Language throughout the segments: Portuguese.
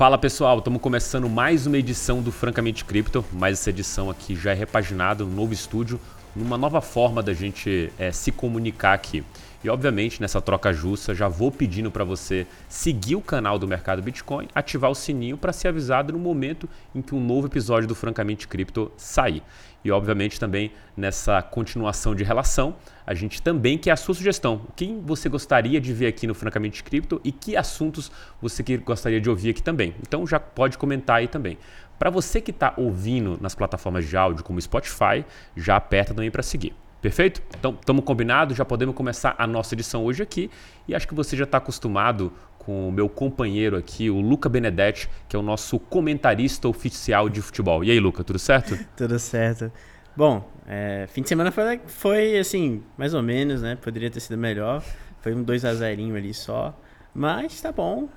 Fala pessoal, estamos começando mais uma edição do Francamente Cripto, mas essa edição aqui já é repaginada no novo estúdio, numa nova forma da gente é, se comunicar aqui. E obviamente nessa troca justa já vou pedindo para você seguir o canal do Mercado Bitcoin, ativar o sininho para ser avisado no momento em que um novo episódio do Francamente Cripto sair. E obviamente também nessa continuação de relação, a gente também quer a sua sugestão. Quem você gostaria de ver aqui no Francamente Cripto e que assuntos você gostaria de ouvir aqui também. Então já pode comentar aí também. Para você que está ouvindo nas plataformas de áudio como Spotify, já aperta também para seguir. Perfeito? Então, estamos combinados, já podemos começar a nossa edição hoje aqui. E acho que você já está acostumado com o meu companheiro aqui, o Luca Benedetti, que é o nosso comentarista oficial de futebol. E aí, Luca, tudo certo? tudo certo. Bom, é, fim de semana foi, foi, assim, mais ou menos, né? Poderia ter sido melhor. Foi um 2 a 0 ali só. Mas tá bom.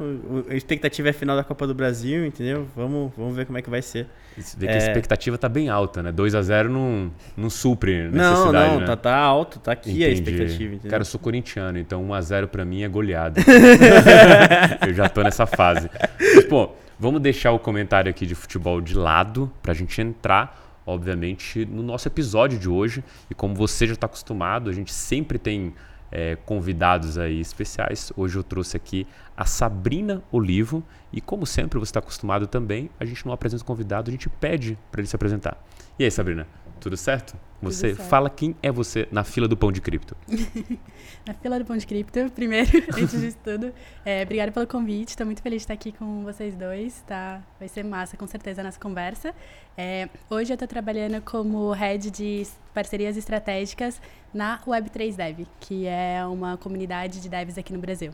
A expectativa é final da Copa do Brasil, entendeu? Vamos, vamos ver como é que vai ser. Você vê que é... a expectativa tá bem alta, né? 2 a 0 não, não supre necessidade, Não, não, né? tá, tá alto, tá aqui Entendi. a expectativa, entendeu? Cara, eu sou corintiano, então 1 a 0 para mim é goleada. eu já tô nessa fase. Mas, pô, vamos deixar o comentário aqui de futebol de lado pra gente entrar obviamente, no nosso episódio de hoje. E como você já está acostumado, a gente sempre tem é, convidados aí especiais. Hoje eu trouxe aqui a Sabrina Olivo e como sempre você está acostumado também, a gente não apresenta o convidado, a gente pede para ele se apresentar. E aí, Sabrina, tudo certo? Você tudo certo. fala quem é você na fila do pão de cripto. na fila do pão de cripto, primeiro, antes de tudo, é, obrigada pelo convite. Estou muito feliz de estar aqui com vocês dois, tá? Vai ser massa, com certeza, a nossa conversa. É, hoje eu estou trabalhando como head de parcerias estratégicas na Web3 Dev, que é uma comunidade de devs aqui no Brasil.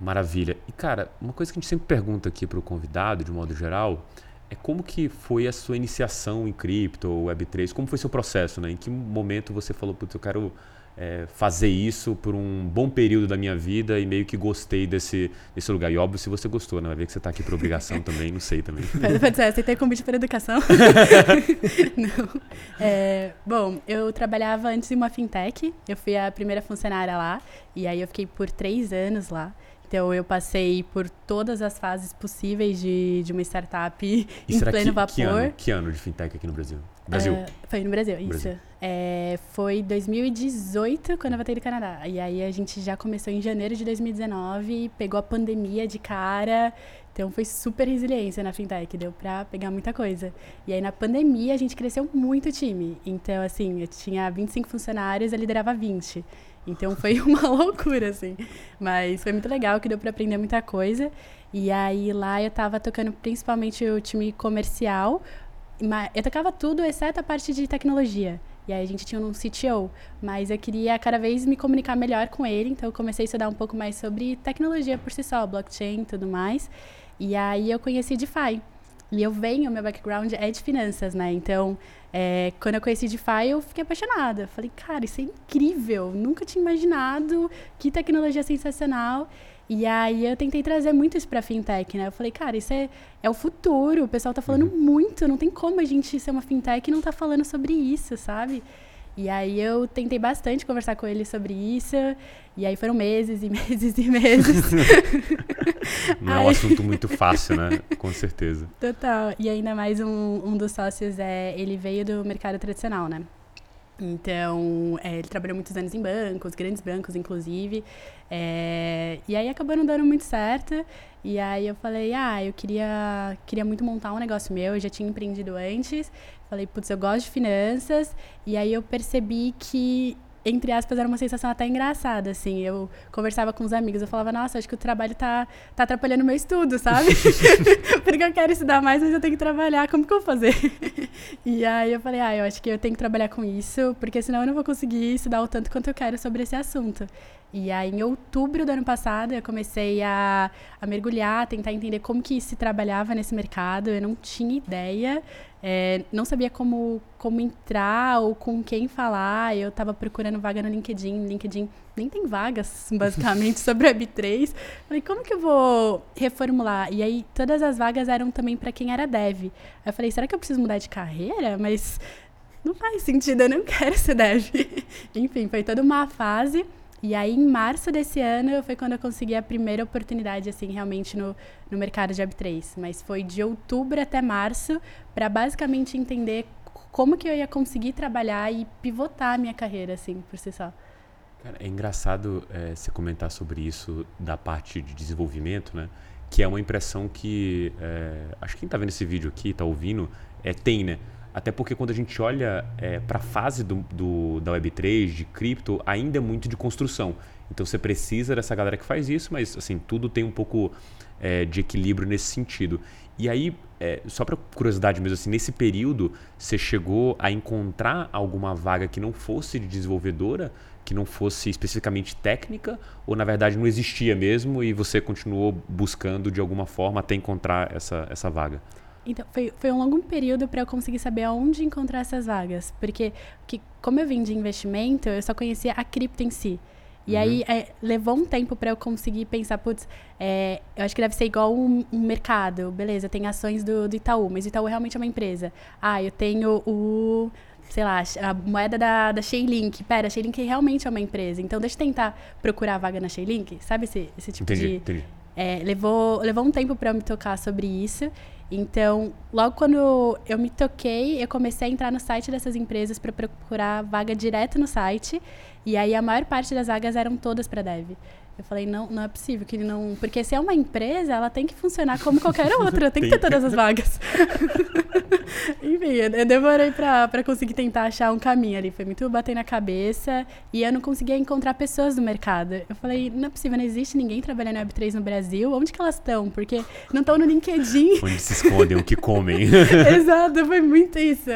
Maravilha. E, cara, uma coisa que a gente sempre pergunta aqui para o convidado, de modo geral, é como que foi a sua iniciação em cripto, Web3? Como foi seu processo, né? Em que momento você falou, putz, eu quero é, fazer isso por um bom período da minha vida e meio que gostei desse, desse lugar. E óbvio, se você gostou, né? Vai ver que você está aqui por obrigação também, não sei também. Pode ser, aceitei convite para educação. não. É, bom, eu trabalhava antes em uma fintech, eu fui a primeira funcionária lá, e aí eu fiquei por três anos lá. Então eu passei por todas as fases possíveis de, de uma startup e em pleno que, vapor. Que ano, que ano de fintech aqui no Brasil? Brasil. Uh, foi no Brasil, isso. É, foi 2018 quando eu voltei do Canadá. E aí a gente já começou em janeiro de 2019, pegou a pandemia de cara. Então foi super resiliência na fintech, deu pra pegar muita coisa. E aí na pandemia a gente cresceu muito o time. Então, assim, eu tinha 25 funcionários, eu liderava 20. Então foi uma loucura, assim. Mas foi muito legal, que deu para aprender muita coisa. E aí lá eu tava tocando principalmente o time comercial. Eu tocava tudo, exceto a parte de tecnologia. E aí a gente tinha um CTO, mas eu queria cada vez me comunicar melhor com ele, então eu comecei a estudar um pouco mais sobre tecnologia por si só, blockchain e tudo mais. E aí eu conheci DeFi. E eu venho, meu background é de finanças, né? Então, é, quando eu conheci DeFi, eu fiquei apaixonada. Falei, cara, isso é incrível. Nunca tinha imaginado. Que tecnologia sensacional. E aí eu tentei trazer muito isso pra fintech, né? Eu falei, cara, isso é, é o futuro. O pessoal tá falando uhum. muito. Não tem como a gente ser uma fintech e não tá falando sobre isso, sabe? E aí eu tentei bastante conversar com ele sobre isso. E aí foram meses e meses e meses. Não é um assunto muito fácil, né? Com certeza. Total. E ainda mais um, um dos sócios, é, ele veio do mercado tradicional, né? Então, é, ele trabalhou muitos anos em bancos, grandes bancos, inclusive. É, e aí acabou não dando muito certo. E aí eu falei, ah, eu queria, queria muito montar um negócio meu, eu já tinha empreendido antes. Falei, putz, eu gosto de finanças. E aí eu percebi que entre aspas, era uma sensação até engraçada, assim. Eu conversava com os amigos, eu falava, nossa, acho que o trabalho tá, tá atrapalhando o meu estudo, sabe? Porque eu quero estudar mais, mas eu tenho que trabalhar, como que eu vou fazer? e aí eu falei, ah, eu acho que eu tenho que trabalhar com isso, porque senão eu não vou conseguir estudar o tanto quanto eu quero sobre esse assunto. E aí, em outubro do ano passado, eu comecei a, a mergulhar, a tentar entender como que se trabalhava nesse mercado. Eu não tinha ideia, é, não sabia como, como entrar ou com quem falar. Eu estava procurando vaga no LinkedIn. LinkedIn nem tem vagas, basicamente, sobre a B3. Falei, como que eu vou reformular? E aí, todas as vagas eram também para quem era dev. Aí eu falei, será que eu preciso mudar de carreira? Mas não faz sentido, eu não quero ser dev. Enfim, foi toda uma fase. E aí, em março desse ano, foi quando eu consegui a primeira oportunidade, assim, realmente no, no mercado de Web3. Mas foi de outubro até março, para basicamente entender como que eu ia conseguir trabalhar e pivotar a minha carreira, assim, por si só. Cara, é engraçado é, você comentar sobre isso da parte de desenvolvimento, né? Que é uma impressão que é, acho que quem está vendo esse vídeo aqui, está ouvindo, é, tem, né? Até porque quando a gente olha é, para a fase do, do, da Web3, de cripto, ainda é muito de construção. Então você precisa dessa galera que faz isso, mas assim, tudo tem um pouco é, de equilíbrio nesse sentido. E aí, é, só para curiosidade mesmo, assim, nesse período, você chegou a encontrar alguma vaga que não fosse de desenvolvedora, que não fosse especificamente técnica, ou na verdade não existia mesmo e você continuou buscando de alguma forma até encontrar essa, essa vaga? Então, foi, foi um longo período para eu conseguir saber aonde encontrar essas vagas. Porque, que, como eu vim de investimento, eu só conhecia a cripto em si. E uhum. aí é, levou um tempo para eu conseguir pensar, putz, é, eu acho que deve ser igual um, um mercado. Beleza, tem ações do, do, Itaú, mas o Itaú realmente é uma empresa. Ah, eu tenho o, sei lá, a moeda da, da Shaylink. Pera, a Shaylink realmente é uma empresa. Então deixa eu tentar procurar a vaga na Shaylink. Sabe esse, esse tipo entendi, de. Entendi. É, levou, levou um tempo para eu me tocar sobre isso. Então, logo quando eu me toquei, eu comecei a entrar no site dessas empresas para procurar vaga direto no site. E aí a maior parte das vagas eram todas para dev. Eu falei, não, não é possível que ele não. Porque se é uma empresa, ela tem que funcionar como qualquer outra, tem que ter todas as vagas. Enfim, eu demorei pra, pra conseguir tentar achar um caminho ali. Foi muito bater na cabeça e eu não conseguia encontrar pessoas no mercado. Eu falei, não é possível, não existe ninguém trabalhando em Web3 no Brasil. Onde que elas estão? Porque não estão no LinkedIn. Onde se escondem, o que comem. Exato, foi muito isso.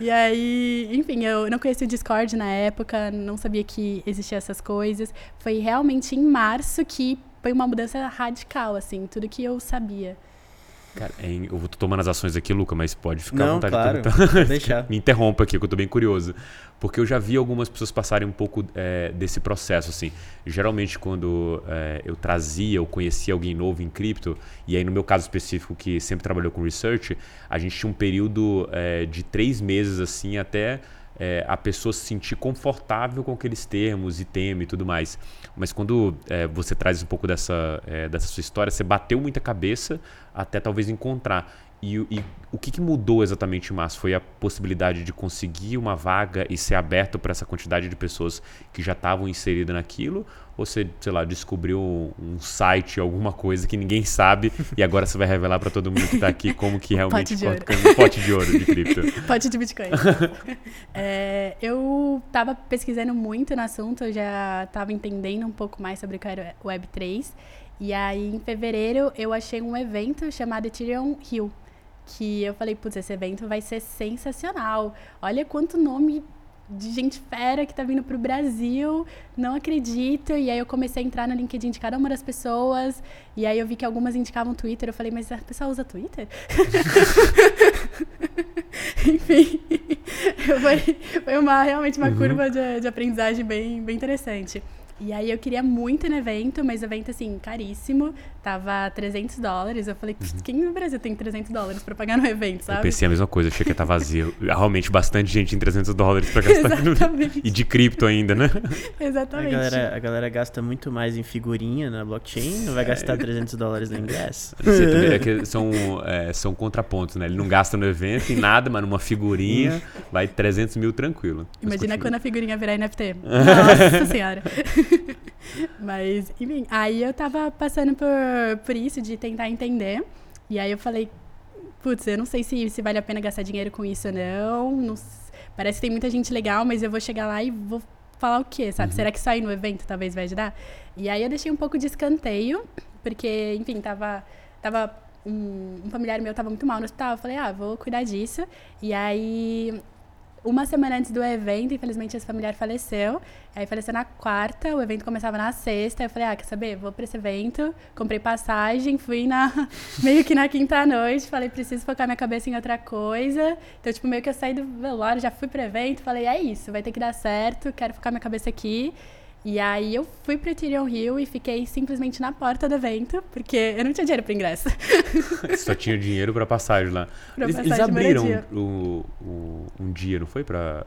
E aí, enfim, eu não conhecia o Discord na época, não sabia que existiam essas coisas. Foi realmente em março que foi uma mudança radical, assim, tudo que eu sabia. Cara, eu vou tomando as ações aqui, Luca, mas pode ficar Não, à vontade claro, de deixar. Me interrompa aqui, que eu tô bem curioso. Porque eu já vi algumas pessoas passarem um pouco é, desse processo, assim. Geralmente, quando é, eu trazia ou conhecia alguém novo em cripto, e aí no meu caso específico, que sempre trabalhou com research, a gente tinha um período é, de três meses, assim, até é, a pessoa se sentir confortável com aqueles termos e tema e tudo mais. Mas quando é, você traz um pouco dessa, é, dessa sua história, você bateu muita cabeça até talvez encontrar. E, e, o que, que, mudou exatamente, Márcio? Foi a possibilidade de conseguir uma vaga e ser aberto para essa quantidade de pessoas que já estavam inseridas naquilo? Ou você, sei lá, descobriu um site, alguma coisa que ninguém sabe e agora você vai revelar para todo mundo que está aqui como que realmente pote de ouro. um pote de ouro de cripto? pote de Bitcoin. é, eu estava pesquisando muito no assunto, eu já estava entendendo um pouco mais sobre o que era Web3. E aí, em fevereiro, eu achei um evento chamado Ethereum Hill que eu falei, putz, esse evento vai ser sensacional. Olha quanto nome de gente fera que tá vindo pro Brasil, não acredito. E aí eu comecei a entrar no LinkedIn de cada uma das pessoas, e aí eu vi que algumas indicavam Twitter, eu falei, mas a pessoa usa Twitter? Enfim, foi, foi uma, realmente uma uhum. curva de, de aprendizagem bem, bem interessante. E aí eu queria muito no evento, mas o evento, assim, caríssimo. Tava 300 dólares. Eu falei, uhum. quem no Brasil tem 300 dólares pra pagar no evento, sabe? Eu pensei a mesma coisa, achei que ia estar tá vazio. Realmente, bastante gente em 300 dólares pra gastar. Exatamente. E de cripto ainda, né? Exatamente. A galera, a galera gasta muito mais em figurinha na blockchain, não vai gastar 300 dólares no ingresso. É são, é, são contrapontos, né? Ele não gasta no evento em nada, mas numa figurinha vai 300 mil tranquilo. Imagina quando a figurinha virar NFT. Nossa senhora. Mas, enfim, aí eu tava passando por, por isso, de tentar entender. E aí eu falei, putz, eu não sei se, se vale a pena gastar dinheiro com isso ou não. não parece que tem muita gente legal, mas eu vou chegar lá e vou falar o quê, sabe? Uhum. Será que só ir no evento talvez vai ajudar? E aí eu deixei um pouco de escanteio, porque, enfim, tava, tava um, um familiar meu tava muito mal no hospital. Eu falei, ah, vou cuidar disso. E aí uma semana antes do evento, infelizmente esse familiar faleceu. Aí faleceu na quarta, o evento começava na sexta. Eu falei, ah, quer saber? Vou pra esse evento. Comprei passagem, fui na meio que na quinta noite. Falei, preciso focar minha cabeça em outra coisa. Então, tipo, meio que eu saí do velório, já fui pro evento. Falei, é isso, vai ter que dar certo, quero focar minha cabeça aqui. E aí eu fui pro Ethereum Rio e fiquei simplesmente na porta do evento, porque eu não tinha dinheiro para ingresso. Só tinha dinheiro para passagem lá. Pra eles, passagem eles abriram o, o, um dia, não foi? Pra,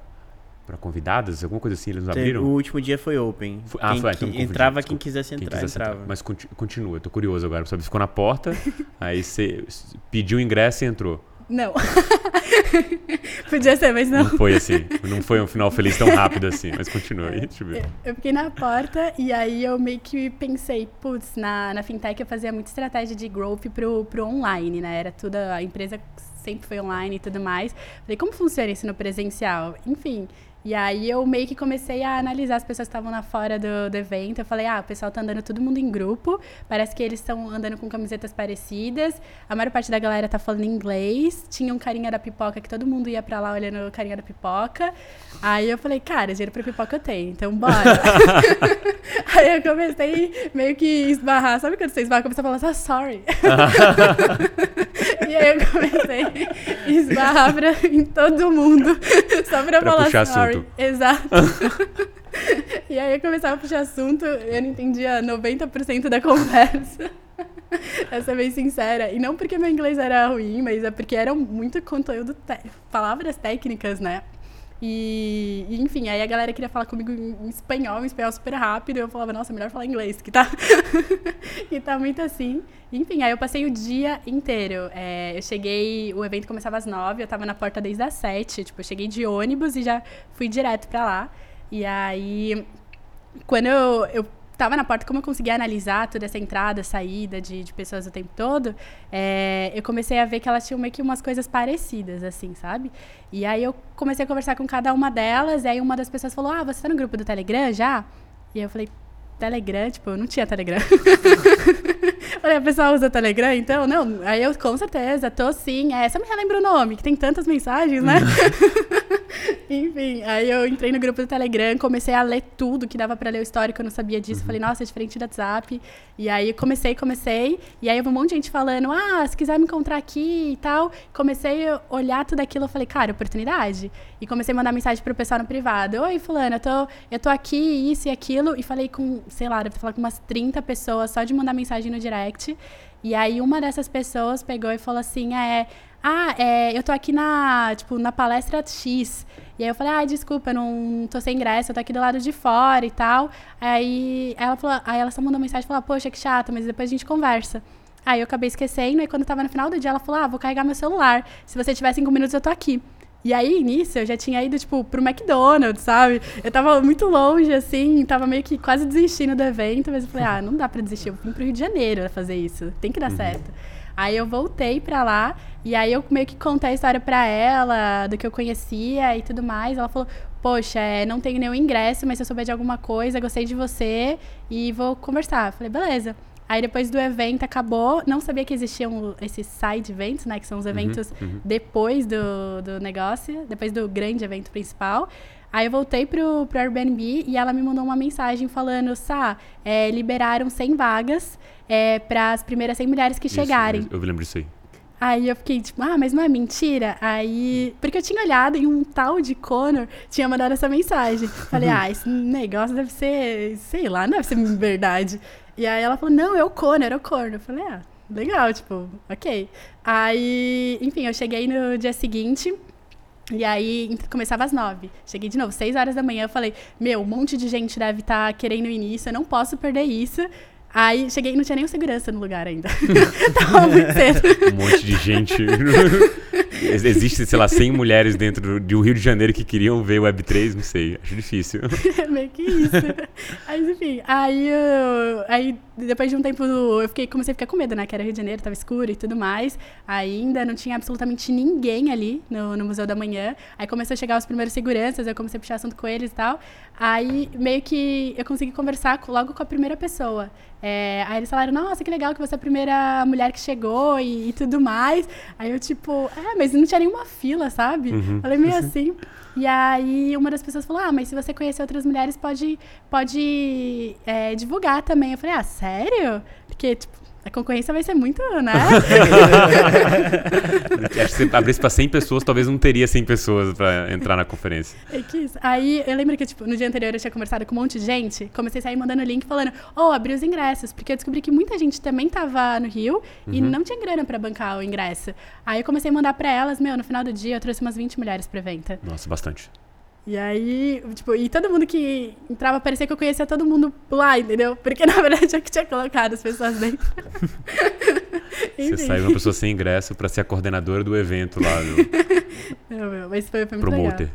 para convidadas, alguma coisa assim, eles não abriram? O último dia foi open. Foi- ah, Quem foi, então qui- me confundi, entrava desculpa. quem quisesse Quem entrar, quisesse entrava. entrar. Mas conti- continua, eu tô curioso agora, pra saber. Ficou na porta, aí você pediu o ingresso e entrou. Não. Podia ser, mas não. Não foi assim, não foi um final feliz tão rápido assim, mas continua aí, deixa eu ver. Eu fiquei na porta e aí eu meio que pensei, putz, na, na fintech eu fazia muita estratégia de growth pro, pro online, né? Era tudo, a empresa sempre foi online e tudo mais. Falei, como funciona isso no presencial? Enfim. E aí eu meio que comecei a analisar as pessoas que estavam lá fora do, do evento. Eu falei, ah, o pessoal tá andando todo mundo em grupo. Parece que eles estão andando com camisetas parecidas. A maior parte da galera tá falando inglês. Tinha um carinha da pipoca que todo mundo ia pra lá olhando o carinha da pipoca. Aí eu falei, cara, dinheiro pra pipoca eu tenho, então bora. aí eu comecei meio que esbarrar. Sabe quando você esbarra, começa a falar, ah, sorry. e aí eu comecei a esbarrar pra, em todo mundo. Só pra, Pra falar puxar sorry. assunto. Exato. e aí eu começava a puxar assunto, eu não entendia 90% da conversa. Pra ser bem sincera. E não porque meu inglês era ruim, mas é porque era muito conteúdo, te- palavras técnicas, né? E, e, enfim, aí a galera queria falar comigo em espanhol, em espanhol super rápido. Eu falava, nossa, melhor falar inglês, que tá, que tá muito assim. Enfim, aí eu passei o dia inteiro. É, eu cheguei, o evento começava às nove, eu tava na porta desde as sete. Tipo, eu cheguei de ônibus e já fui direto pra lá. E aí, quando eu, eu tava na porta, como eu conseguia analisar toda essa entrada, saída de, de pessoas o tempo todo, é, eu comecei a ver que elas tinham meio que umas coisas parecidas, assim, sabe? E aí eu comecei a conversar com cada uma delas, e aí uma das pessoas falou, ah, você tá no grupo do Telegram já? E eu falei, Telegram? Tipo, eu não tinha Telegram. Falei, a pessoa usa Telegram, então? Não, aí eu, com certeza, tô sim. É, só me relembra o nome, que tem tantas mensagens, né? Enfim, aí eu entrei no grupo do Telegram, comecei a ler tudo que dava pra ler o histórico, eu não sabia disso. Falei, nossa, é diferente do WhatsApp. E aí comecei, comecei, e aí eu vi um monte de gente falando, ah, se quiser me encontrar aqui e tal. Comecei a olhar tudo aquilo, eu falei, cara, oportunidade. E comecei a mandar mensagem pro pessoal no privado. Oi, fulano, eu tô, eu tô aqui, isso e aquilo. E falei com, sei lá, deve falado com umas 30 pessoas só de mandar mensagem no direct. E aí uma dessas pessoas pegou e falou assim, é... Ah, é, eu tô aqui na, tipo, na palestra X. E aí eu falei, ah, desculpa, eu não tô sem ingresso, eu tô aqui do lado de fora e tal. Aí ela falou, aí ela só mandou mensagem e falou, poxa, que chato, mas depois a gente conversa. Aí eu acabei esquecendo, e quando tava no final do dia, ela falou, ah, vou carregar meu celular. Se você tiver cinco minutos, eu tô aqui. E aí, nisso, eu já tinha ido, tipo, pro McDonald's, sabe? Eu tava muito longe, assim, tava meio que quase desistindo do evento, mas eu falei, ah, não dá pra desistir, eu vim pro Rio de Janeiro fazer isso, tem que dar certo. Aí eu voltei pra lá, e aí eu meio que contei a história pra ela, do que eu conhecia e tudo mais. Ela falou, poxa, é, não tenho nenhum ingresso, mas se eu souber de alguma coisa, gostei de você e vou conversar. Eu falei, beleza. Aí depois do evento acabou, não sabia que existiam esses side events, né? Que são os eventos depois do, do negócio, depois do grande evento principal. Aí eu voltei pro, pro Airbnb e ela me mandou uma mensagem falando, Sá, é, liberaram 100 vagas é, para as primeiras 100 mulheres que Isso, chegarem. eu, eu lembro disso aí. Aí eu fiquei tipo, ah, mas não é mentira? Aí. Porque eu tinha olhado e um tal de Connor tinha mandado essa mensagem. Falei, ah, esse negócio deve ser, sei lá, não deve ser verdade. E aí ela falou, não, é o Connor, é o Connor. Eu falei, ah, legal, tipo, ok. Aí, enfim, eu cheguei no dia seguinte. E aí começava às nove. Cheguei de novo, seis horas da manhã. Eu falei, meu, um monte de gente deve estar querendo ir nisso, eu não posso perder isso. Aí cheguei e não tinha nenhum segurança no lugar ainda. Tava muito cedo. Um monte de gente. Ex- Existe, sei lá, 100 mulheres dentro do, Rio de Janeiro que queriam ver Web3, não sei, acho difícil. Meio que isso. Mas enfim, aí, eu, aí depois de um tempo eu fiquei, comecei a ficar com medo, né? Que era Rio de Janeiro, tava escuro e tudo mais. Ainda não tinha absolutamente ninguém ali no, no Museu da Manhã. Aí começou a chegar os primeiros seguranças, eu comecei a puxar assunto com eles e tal. Aí meio que eu consegui conversar com- logo com a primeira pessoa. É, aí eles falaram, nossa, que legal que você é a primeira mulher que chegou e, e tudo mais. Aí eu, tipo, é, mas não tinha nenhuma fila, sabe? Falei meio assim. E aí uma das pessoas falou, ah, mas se você conhecer outras mulheres, pode, pode é, divulgar também. Eu falei, ah, sério? Porque, tipo, a concorrência vai ser muito, né? Acho que se abrisse pra 100 pessoas, talvez não teria 100 pessoas pra entrar na conferência. É que isso. Aí eu lembro que, tipo, no dia anterior eu tinha conversado com um monte de gente, comecei a sair mandando link falando, oh, abri os ingressos, porque eu descobri que muita gente também tava no Rio e não tinha grana pra bancar o ingresso. Aí eu comecei a mandar pra elas, meu, no final do dia eu trouxe umas 20 mulheres pro evento. Nossa, bastante. E aí, tipo, e todo mundo que entrava parecia que eu conhecia todo mundo lá, entendeu? Porque na verdade eu que tinha colocado as pessoas dentro. Você saiu uma pessoa sem ingresso para ser a coordenadora do evento lá. No... Não, meu, mas foi, foi muito Promoter.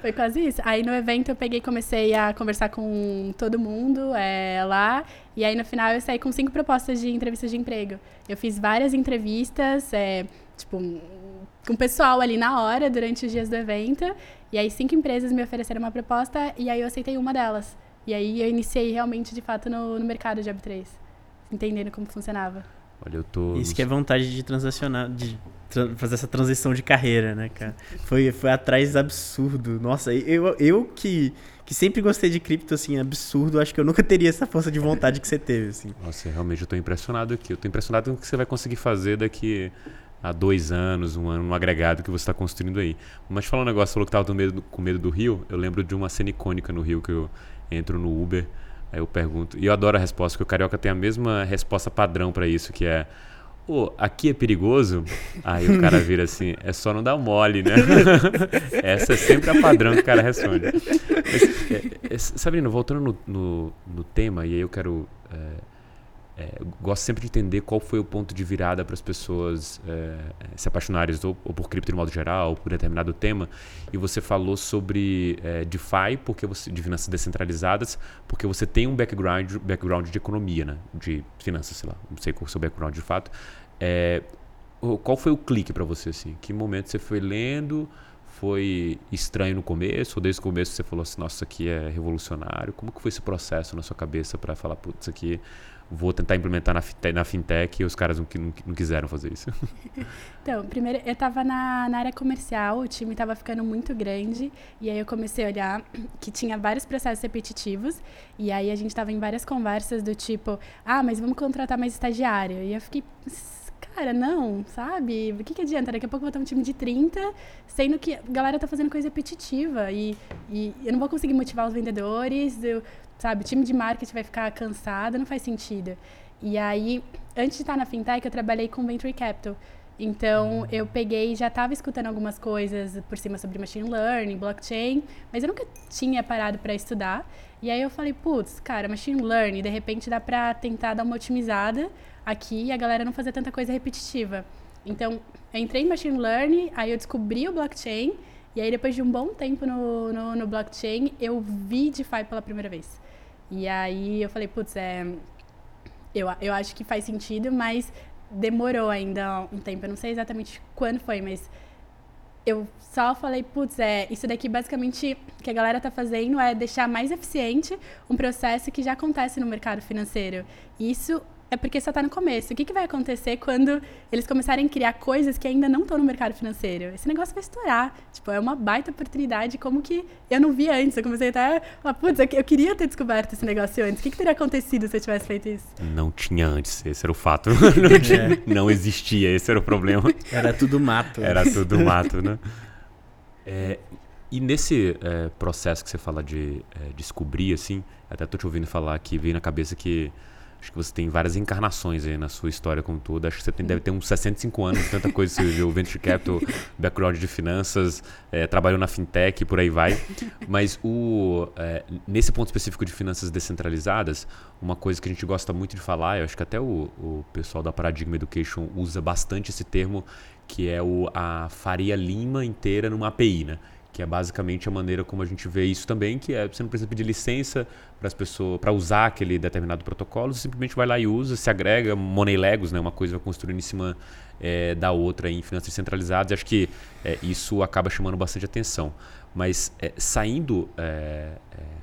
foi quase isso. Aí no evento eu peguei e comecei a conversar com todo mundo é, lá. E aí no final eu saí com cinco propostas de entrevistas de emprego. Eu fiz várias entrevistas, é, tipo, com o pessoal ali na hora, durante os dias do evento. E aí cinco empresas me ofereceram uma proposta e aí eu aceitei uma delas. E aí eu iniciei realmente, de fato, no, no mercado de Web3. Entendendo como funcionava. Olha, eu tô. Isso que é vontade de transacionar, de tra fazer essa transição de carreira, né, cara? Foi, foi atrás absurdo. Nossa, eu, eu que, que sempre gostei de cripto, assim, absurdo, acho que eu nunca teria essa força de vontade que você teve, assim. Nossa, realmente eu tô impressionado aqui. Eu tô impressionado com o que você vai conseguir fazer daqui a dois anos, um ano, um agregado que você está construindo aí. Mas falar um negócio, você falou que tava medo, com medo do Rio. Eu lembro de uma cena icônica no Rio que eu entro no Uber. Aí eu pergunto, e eu adoro a resposta, porque o carioca tem a mesma resposta padrão para isso, que é: Ô, oh, aqui é perigoso? Aí o cara vira assim: é só não dar mole, né? Essa é sempre a padrão que o cara responde. Mas, é, é, Sabrina, voltando no, no, no, tema, e aí eu quero. É, é, gosto sempre de entender qual foi o ponto de virada para as pessoas é, se apaixonarem ou, ou, por cripto de modo geral, ou por determinado tema. E você falou sobre é, DeFi, porque você, de finanças descentralizadas, porque você tem um background, background de economia, né? de finanças, sei lá, não sei qual é o seu background de fato. É, qual foi o clique para você? Assim? Que momento você foi lendo? Foi estranho no começo? Ou desde o começo você falou assim, nossa, isso aqui é revolucionário? Como que foi esse processo na sua cabeça para falar, putz, isso aqui vou tentar implementar na fintech, na fintech e os caras não, não, não quiseram fazer isso? Então, primeiro eu estava na, na área comercial, o time estava ficando muito grande e aí eu comecei a olhar que tinha vários processos repetitivos e aí a gente estava em várias conversas do tipo, ah, mas vamos contratar mais estagiário. E eu fiquei, cara, não, sabe? O que, que adianta? Daqui a pouco eu vou ter um time de 30, sendo que a galera tá fazendo coisa repetitiva e, e eu não vou conseguir motivar os vendedores, eu, sabe? O time de marketing vai ficar cansado, não faz sentido. E aí, antes de estar na fintech, eu trabalhei com venture capital. Então, eu peguei, já estava escutando algumas coisas por cima sobre machine learning, blockchain, mas eu nunca tinha parado para estudar. E aí eu falei, putz, cara, machine learning, de repente dá para tentar dar uma otimizada aqui e a galera não fazer tanta coisa repetitiva. Então, eu entrei em machine learning, aí eu descobri o blockchain, e aí depois de um bom tempo no, no, no blockchain, eu vi DeFi pela primeira vez. E aí eu falei, putz, é, eu, eu acho que faz sentido, mas demorou ainda um tempo. Eu não sei exatamente quando foi, mas eu só falei, putz, é, isso daqui basicamente que a galera tá fazendo é deixar mais eficiente um processo que já acontece no mercado financeiro. Isso é porque só está no começo. O que, que vai acontecer quando eles começarem a criar coisas que ainda não estão no mercado financeiro? Esse negócio vai estourar. Tipo, é uma baita oportunidade como que eu não vi antes. Eu comecei até a falar, putz, eu queria ter descoberto esse negócio antes. O que, que teria acontecido se eu tivesse feito isso? Não tinha antes, esse era o fato. não, tinha, é. não existia, esse era o problema. Era tudo mato. Era tudo mato, né? É, e nesse é, processo que você fala de é, descobrir, assim, até tô te ouvindo falar aqui, veio na cabeça que Acho que você tem várias encarnações aí na sua história como toda. Acho que você tem, deve ter uns 65 anos, tanta coisa. Você viu Venture Capital, background de finanças, é, trabalhou na fintech e por aí vai. Mas o, é, nesse ponto específico de finanças descentralizadas, uma coisa que a gente gosta muito de falar, eu acho que até o, o pessoal da Paradigma Education usa bastante esse termo, que é o, a Faria Lima inteira numa API, né? Que é basicamente a maneira como a gente vê isso também, que é você não precisa pedir licença para as pessoas para usar aquele determinado protocolo, você simplesmente vai lá e usa, se agrega, money legos, né, uma coisa vai construindo em cima é, da outra em finanças centralizadas. Acho que é, isso acaba chamando bastante atenção. Mas é, saindo é, é,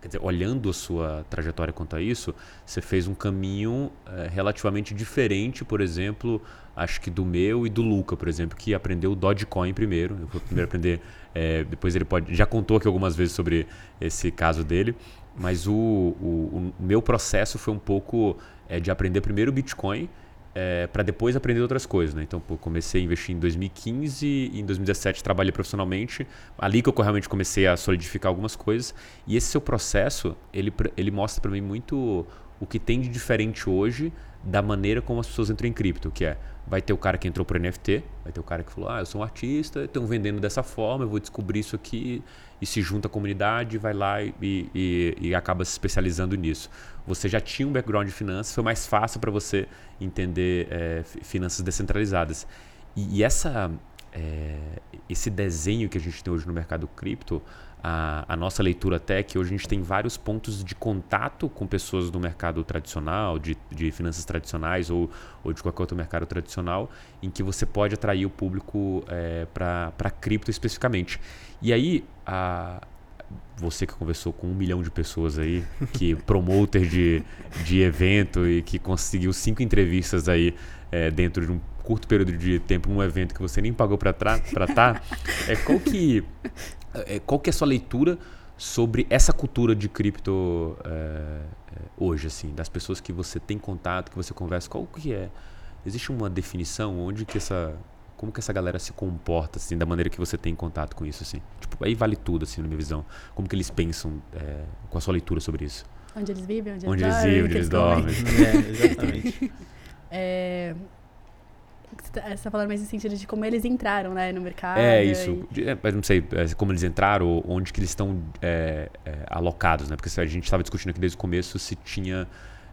quer dizer, olhando a sua trajetória quanto a isso, você fez um caminho é, relativamente diferente, por exemplo, acho que do meu e do Luca, por exemplo, que aprendeu Dogecoin primeiro. Eu vou primeiro aprender, é, depois ele pode. Já contou aqui algumas vezes sobre esse caso dele, mas o, o, o meu processo foi um pouco é, de aprender primeiro Bitcoin é, para depois aprender outras coisas. Né? Então, comecei a investir em 2015 e em 2017 trabalhei profissionalmente. Ali que eu realmente comecei a solidificar algumas coisas. E esse seu processo, ele, ele mostra para mim muito o que tem de diferente hoje da maneira como as pessoas entram em cripto, que é vai ter o cara que entrou pro NFT, vai ter o cara que falou, ah, eu sou um artista, estão vendendo dessa forma, eu vou descobrir isso aqui e se junta à comunidade, vai lá e, e, e acaba se especializando nisso. Você já tinha um background de finanças, foi mais fácil para você entender é, finanças descentralizadas. E, e essa, é, esse desenho que a gente tem hoje no mercado cripto, a, a, nossa leitura até que hoje a gente tem vários pontos de contato com pessoas do mercado tradicional, de, de finanças tradicionais ou, ou de qualquer outro mercado tradicional, em que você pode atrair o público é, para cripto especificamente. E aí, a, você que conversou com um milhão de pessoas aí, que promoter de, de evento e que conseguiu cinco entrevistas aí é, dentro de um curto período de tempo num evento que você nem pagou para estar, tá, é, qual que qual que é a sua leitura sobre essa cultura de cripto é, é, hoje, assim, das pessoas que você tem contato, que você conversa, qual que é? Existe uma definição? Onde que essa como que essa galera se comporta assim da maneira que você tem contato com isso assim? Tipo aí vale tudo assim na minha visão. Como que eles pensam é, com a sua leitura sobre isso? Onde eles vivem? Onde, onde eles, eles vivem onde eles dormem. É, exatamente. É, você está tá falando mais no sentido de como eles entraram né, no mercado. É, isso. E... É, mas não sei é, como eles entraram ou onde que eles estão é, é, alocados, né? Porque a gente estava discutindo aqui desde o começo se tinha,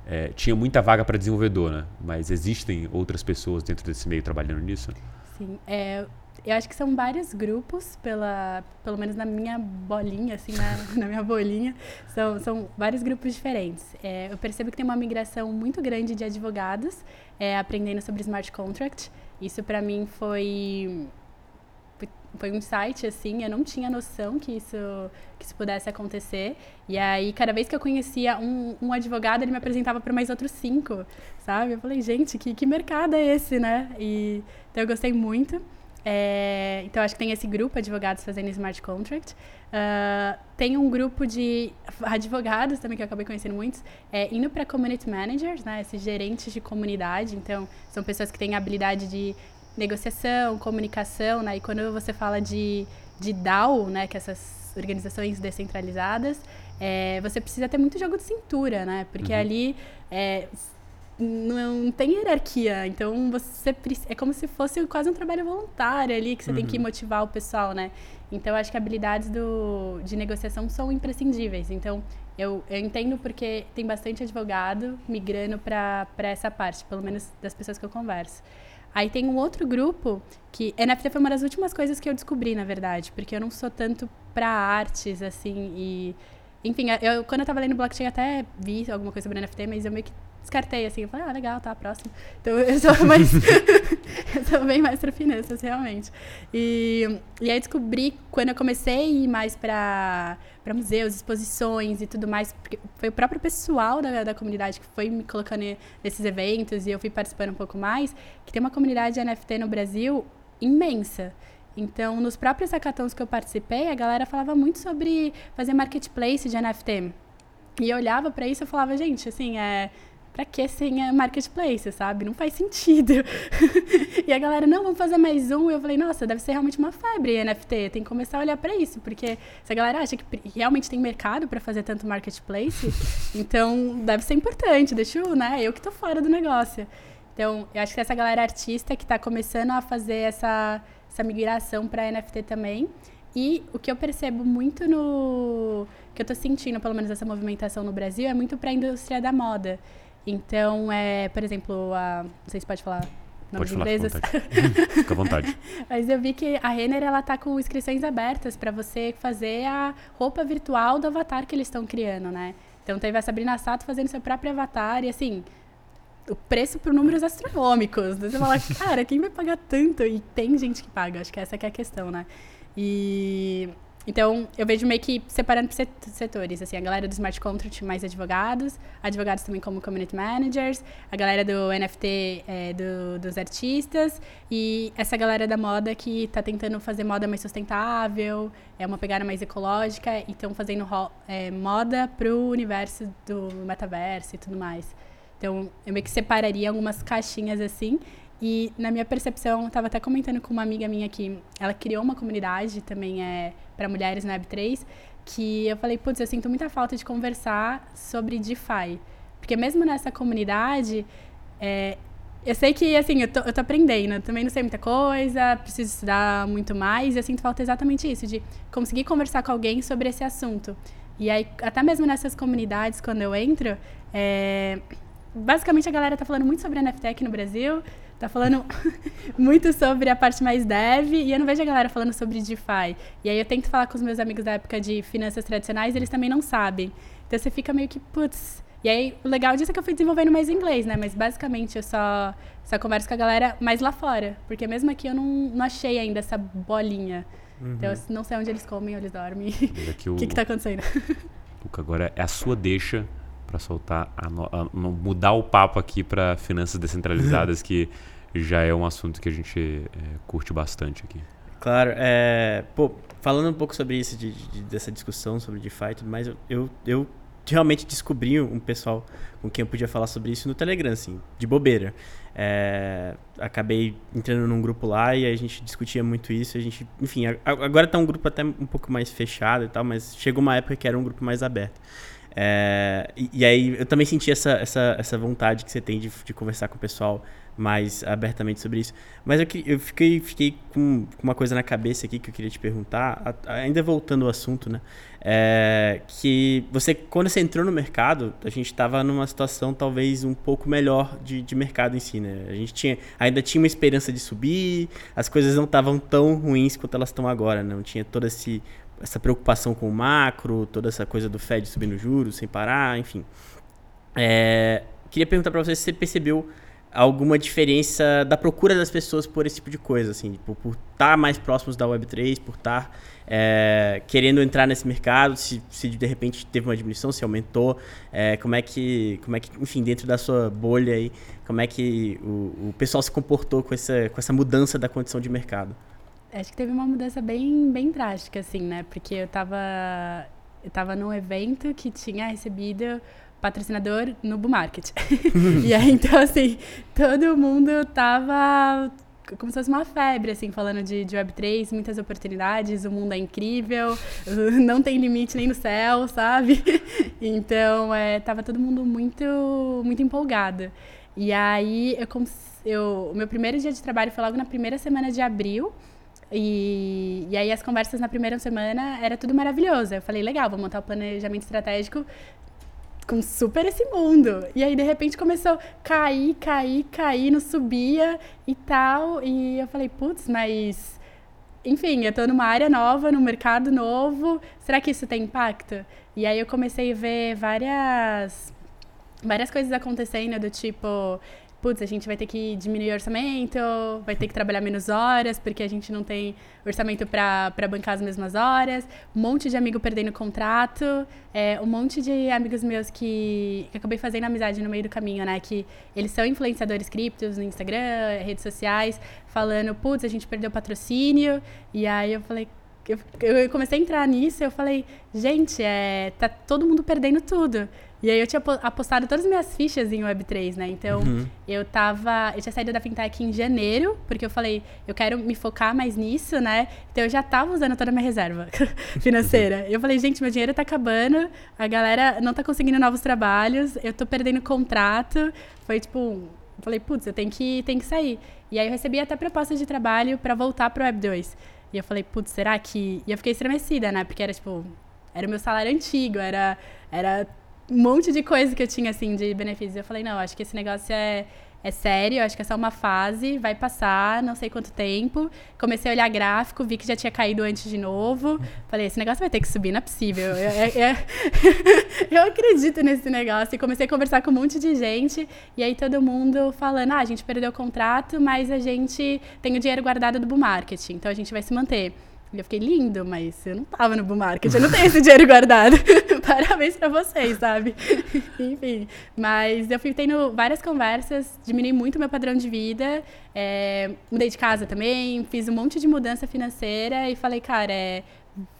é, tinha muita vaga para desenvolvedor, né? Mas existem outras pessoas dentro desse meio trabalhando nisso? Sim. É, eu acho que são vários grupos, pela, pelo menos na minha bolinha, assim, na, na minha bolinha, são, são vários grupos diferentes. É, eu percebo que tem uma migração muito grande de advogados é, aprendendo sobre smart contract. Isso para mim foi foi um site assim, eu não tinha noção que isso que isso pudesse acontecer. E aí, cada vez que eu conhecia um, um advogado, ele me apresentava para mais outros cinco, sabe? Eu falei, gente, que, que mercado é esse, né? E, então eu gostei muito. É, então, acho que tem esse grupo, advogados fazendo smart contract. Uh, tem um grupo de advogados também, que eu acabei conhecendo muitos, é, indo para community managers, né, esses gerentes de comunidade. Então, são pessoas que têm habilidade de negociação, comunicação, né, e quando você fala de, de DAO, né, que é essas organizações descentralizadas, é, você precisa ter muito jogo de cintura, né, porque uhum. ali é, não tem hierarquia. Então você é como se fosse quase um trabalho voluntário ali que você uhum. tem que uhum. motivar o pessoal, né? Então acho que habilidades do, de negociação são imprescindíveis. Então eu, eu entendo porque tem bastante advogado migrando para essa parte, pelo menos das pessoas que eu converso. Aí tem um outro grupo que NFT foi uma das últimas coisas que eu descobri, na verdade, porque eu não sou tanto para artes assim e enfim, eu, quando eu tava lendo blockchain até vi alguma coisa sobre NFT, mas eu meio que descartei, assim. Eu falei, ah, legal, tá, próximo. Então eu sou mais. eu sou bem mais pra finanças, realmente. E, e aí descobri, quando eu comecei a ir mais pra museus, exposições e tudo mais, foi o próprio pessoal da, da comunidade que foi me colocando nesses eventos e eu fui participando um pouco mais, que tem uma comunidade NFT no Brasil imensa. Então, nos próprios hackathons que eu participei, a galera falava muito sobre fazer marketplace de NFT. E eu olhava para isso e falava, gente, assim, é, pra que sem marketplace, sabe? Não faz sentido. e a galera, não, vamos fazer mais um. E eu falei, nossa, deve ser realmente uma febre NFT. Tem que começar a olhar para isso, porque se a galera acha que realmente tem mercado para fazer tanto marketplace, então deve ser importante. Deixa eu, né? Eu que tô fora do negócio. Então, eu acho que essa galera artista que está começando a fazer essa, essa migração para NFT também. E o que eu percebo muito no. que eu estou sentindo, pelo menos, essa movimentação no Brasil, é muito para a indústria da moda. Então, é, por exemplo, a, não sei se pode falar nomes pode de empresas. Fica à vontade. Mas eu vi que a Renner ela tá com inscrições abertas para você fazer a roupa virtual do avatar que eles estão criando, né? Então teve a Sabrina Sato fazendo seu próprio avatar e assim, o preço por números astronômicos. Você fala, cara, quem vai pagar tanto? E tem gente que paga, acho que essa que é a questão, né? E então, eu vejo meio que separando por setores, assim, a galera do smart contract mais advogados, advogados também como community managers, a galera do NFT é, do, dos artistas e essa galera da moda que está tentando fazer moda mais sustentável, é uma pegada mais ecológica e estão fazendo é, moda o universo do metaverso e tudo mais. Então, eu meio que separaria algumas caixinhas assim e na minha percepção, eu estava até comentando com uma amiga minha que ela criou uma comunidade também é para mulheres na Web3, que eu falei, putz, eu sinto muita falta de conversar sobre DeFi. Porque mesmo nessa comunidade, é, eu sei que, assim, eu tô, eu tô aprendendo, eu também não sei muita coisa, preciso estudar muito mais, e eu sinto falta exatamente isso, de conseguir conversar com alguém sobre esse assunto. E aí, até mesmo nessas comunidades, quando eu entro, é, basicamente a galera tá falando muito sobre NFT aqui no Brasil, tá falando muito sobre a parte mais dev, e eu não vejo a galera falando sobre DeFi. E aí eu tento falar com os meus amigos da época de finanças tradicionais, eles também não sabem. Então você fica meio que, putz, e aí, o legal disso é que eu fui desenvolvendo mais inglês, né? Mas basicamente eu só, só converso com a galera mais lá fora. Porque mesmo aqui eu não, não achei ainda essa bolinha. Uhum. Então eu não sei onde eles comem, onde eles dormem. O que, que tá acontecendo? Agora é a sua deixa para soltar, a, a, a, mudar o papo aqui para finanças descentralizadas, que já é um assunto que a gente é, curte bastante aqui. Claro, é, pô, falando um pouco sobre isso, de, de, dessa discussão sobre DeFi e tudo mais, eu, eu, eu realmente descobri um pessoal com quem eu podia falar sobre isso no Telegram, assim, de bobeira. É, acabei entrando num grupo lá e a gente discutia muito isso. A gente, enfim, agora está um grupo até um pouco mais fechado e tal, mas chegou uma época que era um grupo mais aberto. É, e, e, aí eu também senti essa, essa, essa vontade que você tem de, de conversar com o pessoal mais abertamente sobre isso. Mas eu, eu fiquei, fiquei com, com uma coisa na cabeça aqui que eu queria te perguntar, ainda voltando ao assunto, né? É, que você, quando você entrou no mercado, a gente estava numa situação talvez um pouco melhor de, de mercado em si, né? A gente tinha, ainda tinha uma esperança de subir, as coisas não estavam tão ruins quanto elas estão agora, né? não tinha toda esse, essa preocupação com o macro, toda essa coisa do Fed subindo juros sem parar, enfim. É, queria perguntar para você se você percebeu alguma diferença da procura das pessoas por esse tipo de coisa, assim, tipo, por estar tá mais próximos da Web3, por estar tá, é, querendo entrar nesse mercado, se, se, de repente teve uma diminuição, se aumentou, é, como é que, como é que, enfim, dentro da sua bolha aí, como é que o, o pessoal se comportou com essa, com essa mudança da condição de mercado? Acho que teve uma mudança bem, bem drástica, assim, né? Porque eu estava eu tava num evento que tinha recebido patrocinador no Bull Market. e aí, então, assim, todo mundo tava como se fosse uma febre, assim, falando de, de Web3, muitas oportunidades, o mundo é incrível, não tem limite nem no céu, sabe? Então, é, tava todo mundo muito, muito empolgado. E aí, eu, eu, o meu primeiro dia de trabalho foi logo na primeira semana de abril, e, e aí as conversas na primeira semana era tudo maravilhoso. Eu falei, legal, vou montar o planejamento estratégico com super esse mundo. E aí, de repente, começou a cair, cair, cair, não subia e tal. E eu falei, putz, mas. Enfim, eu tô numa área nova, num mercado novo. Será que isso tem impacto? E aí eu comecei a ver várias. Várias coisas acontecendo do tipo, putz, a gente vai ter que diminuir o orçamento, vai ter que trabalhar menos horas, porque a gente não tem orçamento para bancar as mesmas horas, um monte de amigo perdendo contrato, é, um monte de amigos meus que, que acabei fazendo amizade no meio do caminho, né? Que eles são influenciadores criptos no Instagram, redes sociais, falando, putz, a gente perdeu patrocínio, e aí eu falei, eu, comecei a entrar nisso eu falei, gente, é, tá todo mundo perdendo tudo. E aí eu tinha apostado todas as minhas fichas em Web3, né? Então, uhum. eu tava. Eu tinha saído da fintech em janeiro, porque eu falei, eu quero me focar mais nisso, né? Então eu já tava usando toda a minha reserva financeira. eu falei, gente, meu dinheiro tá acabando, a galera não tá conseguindo novos trabalhos, eu tô perdendo contrato. Foi tipo. Eu falei, putz, eu tenho que, tenho que sair. E aí eu recebi até propostas de trabalho para voltar pro Web2. E eu falei, putz, será que. E eu fiquei estremecida, né? Porque era tipo. Era o meu salário antigo, era. Era um monte de coisa que eu tinha, assim, de benefícios. Eu falei, não, acho que esse negócio é, é sério, acho que é só uma fase, vai passar, não sei quanto tempo. Comecei a olhar gráfico, vi que já tinha caído antes de novo. Falei, esse negócio vai ter que subir, não é possível. Eu, eu, eu, eu acredito nesse negócio. E comecei a conversar com um monte de gente, e aí todo mundo falando, ah, a gente perdeu o contrato, mas a gente tem o dinheiro guardado do Bull Marketing, então a gente vai se manter. Eu fiquei lindo, mas eu não tava no bull market, eu não tenho esse dinheiro guardado. Parabéns pra vocês, sabe? Enfim, mas eu fui tendo várias conversas, diminui muito meu padrão de vida, é, mudei de casa também, fiz um monte de mudança financeira e falei, cara, é,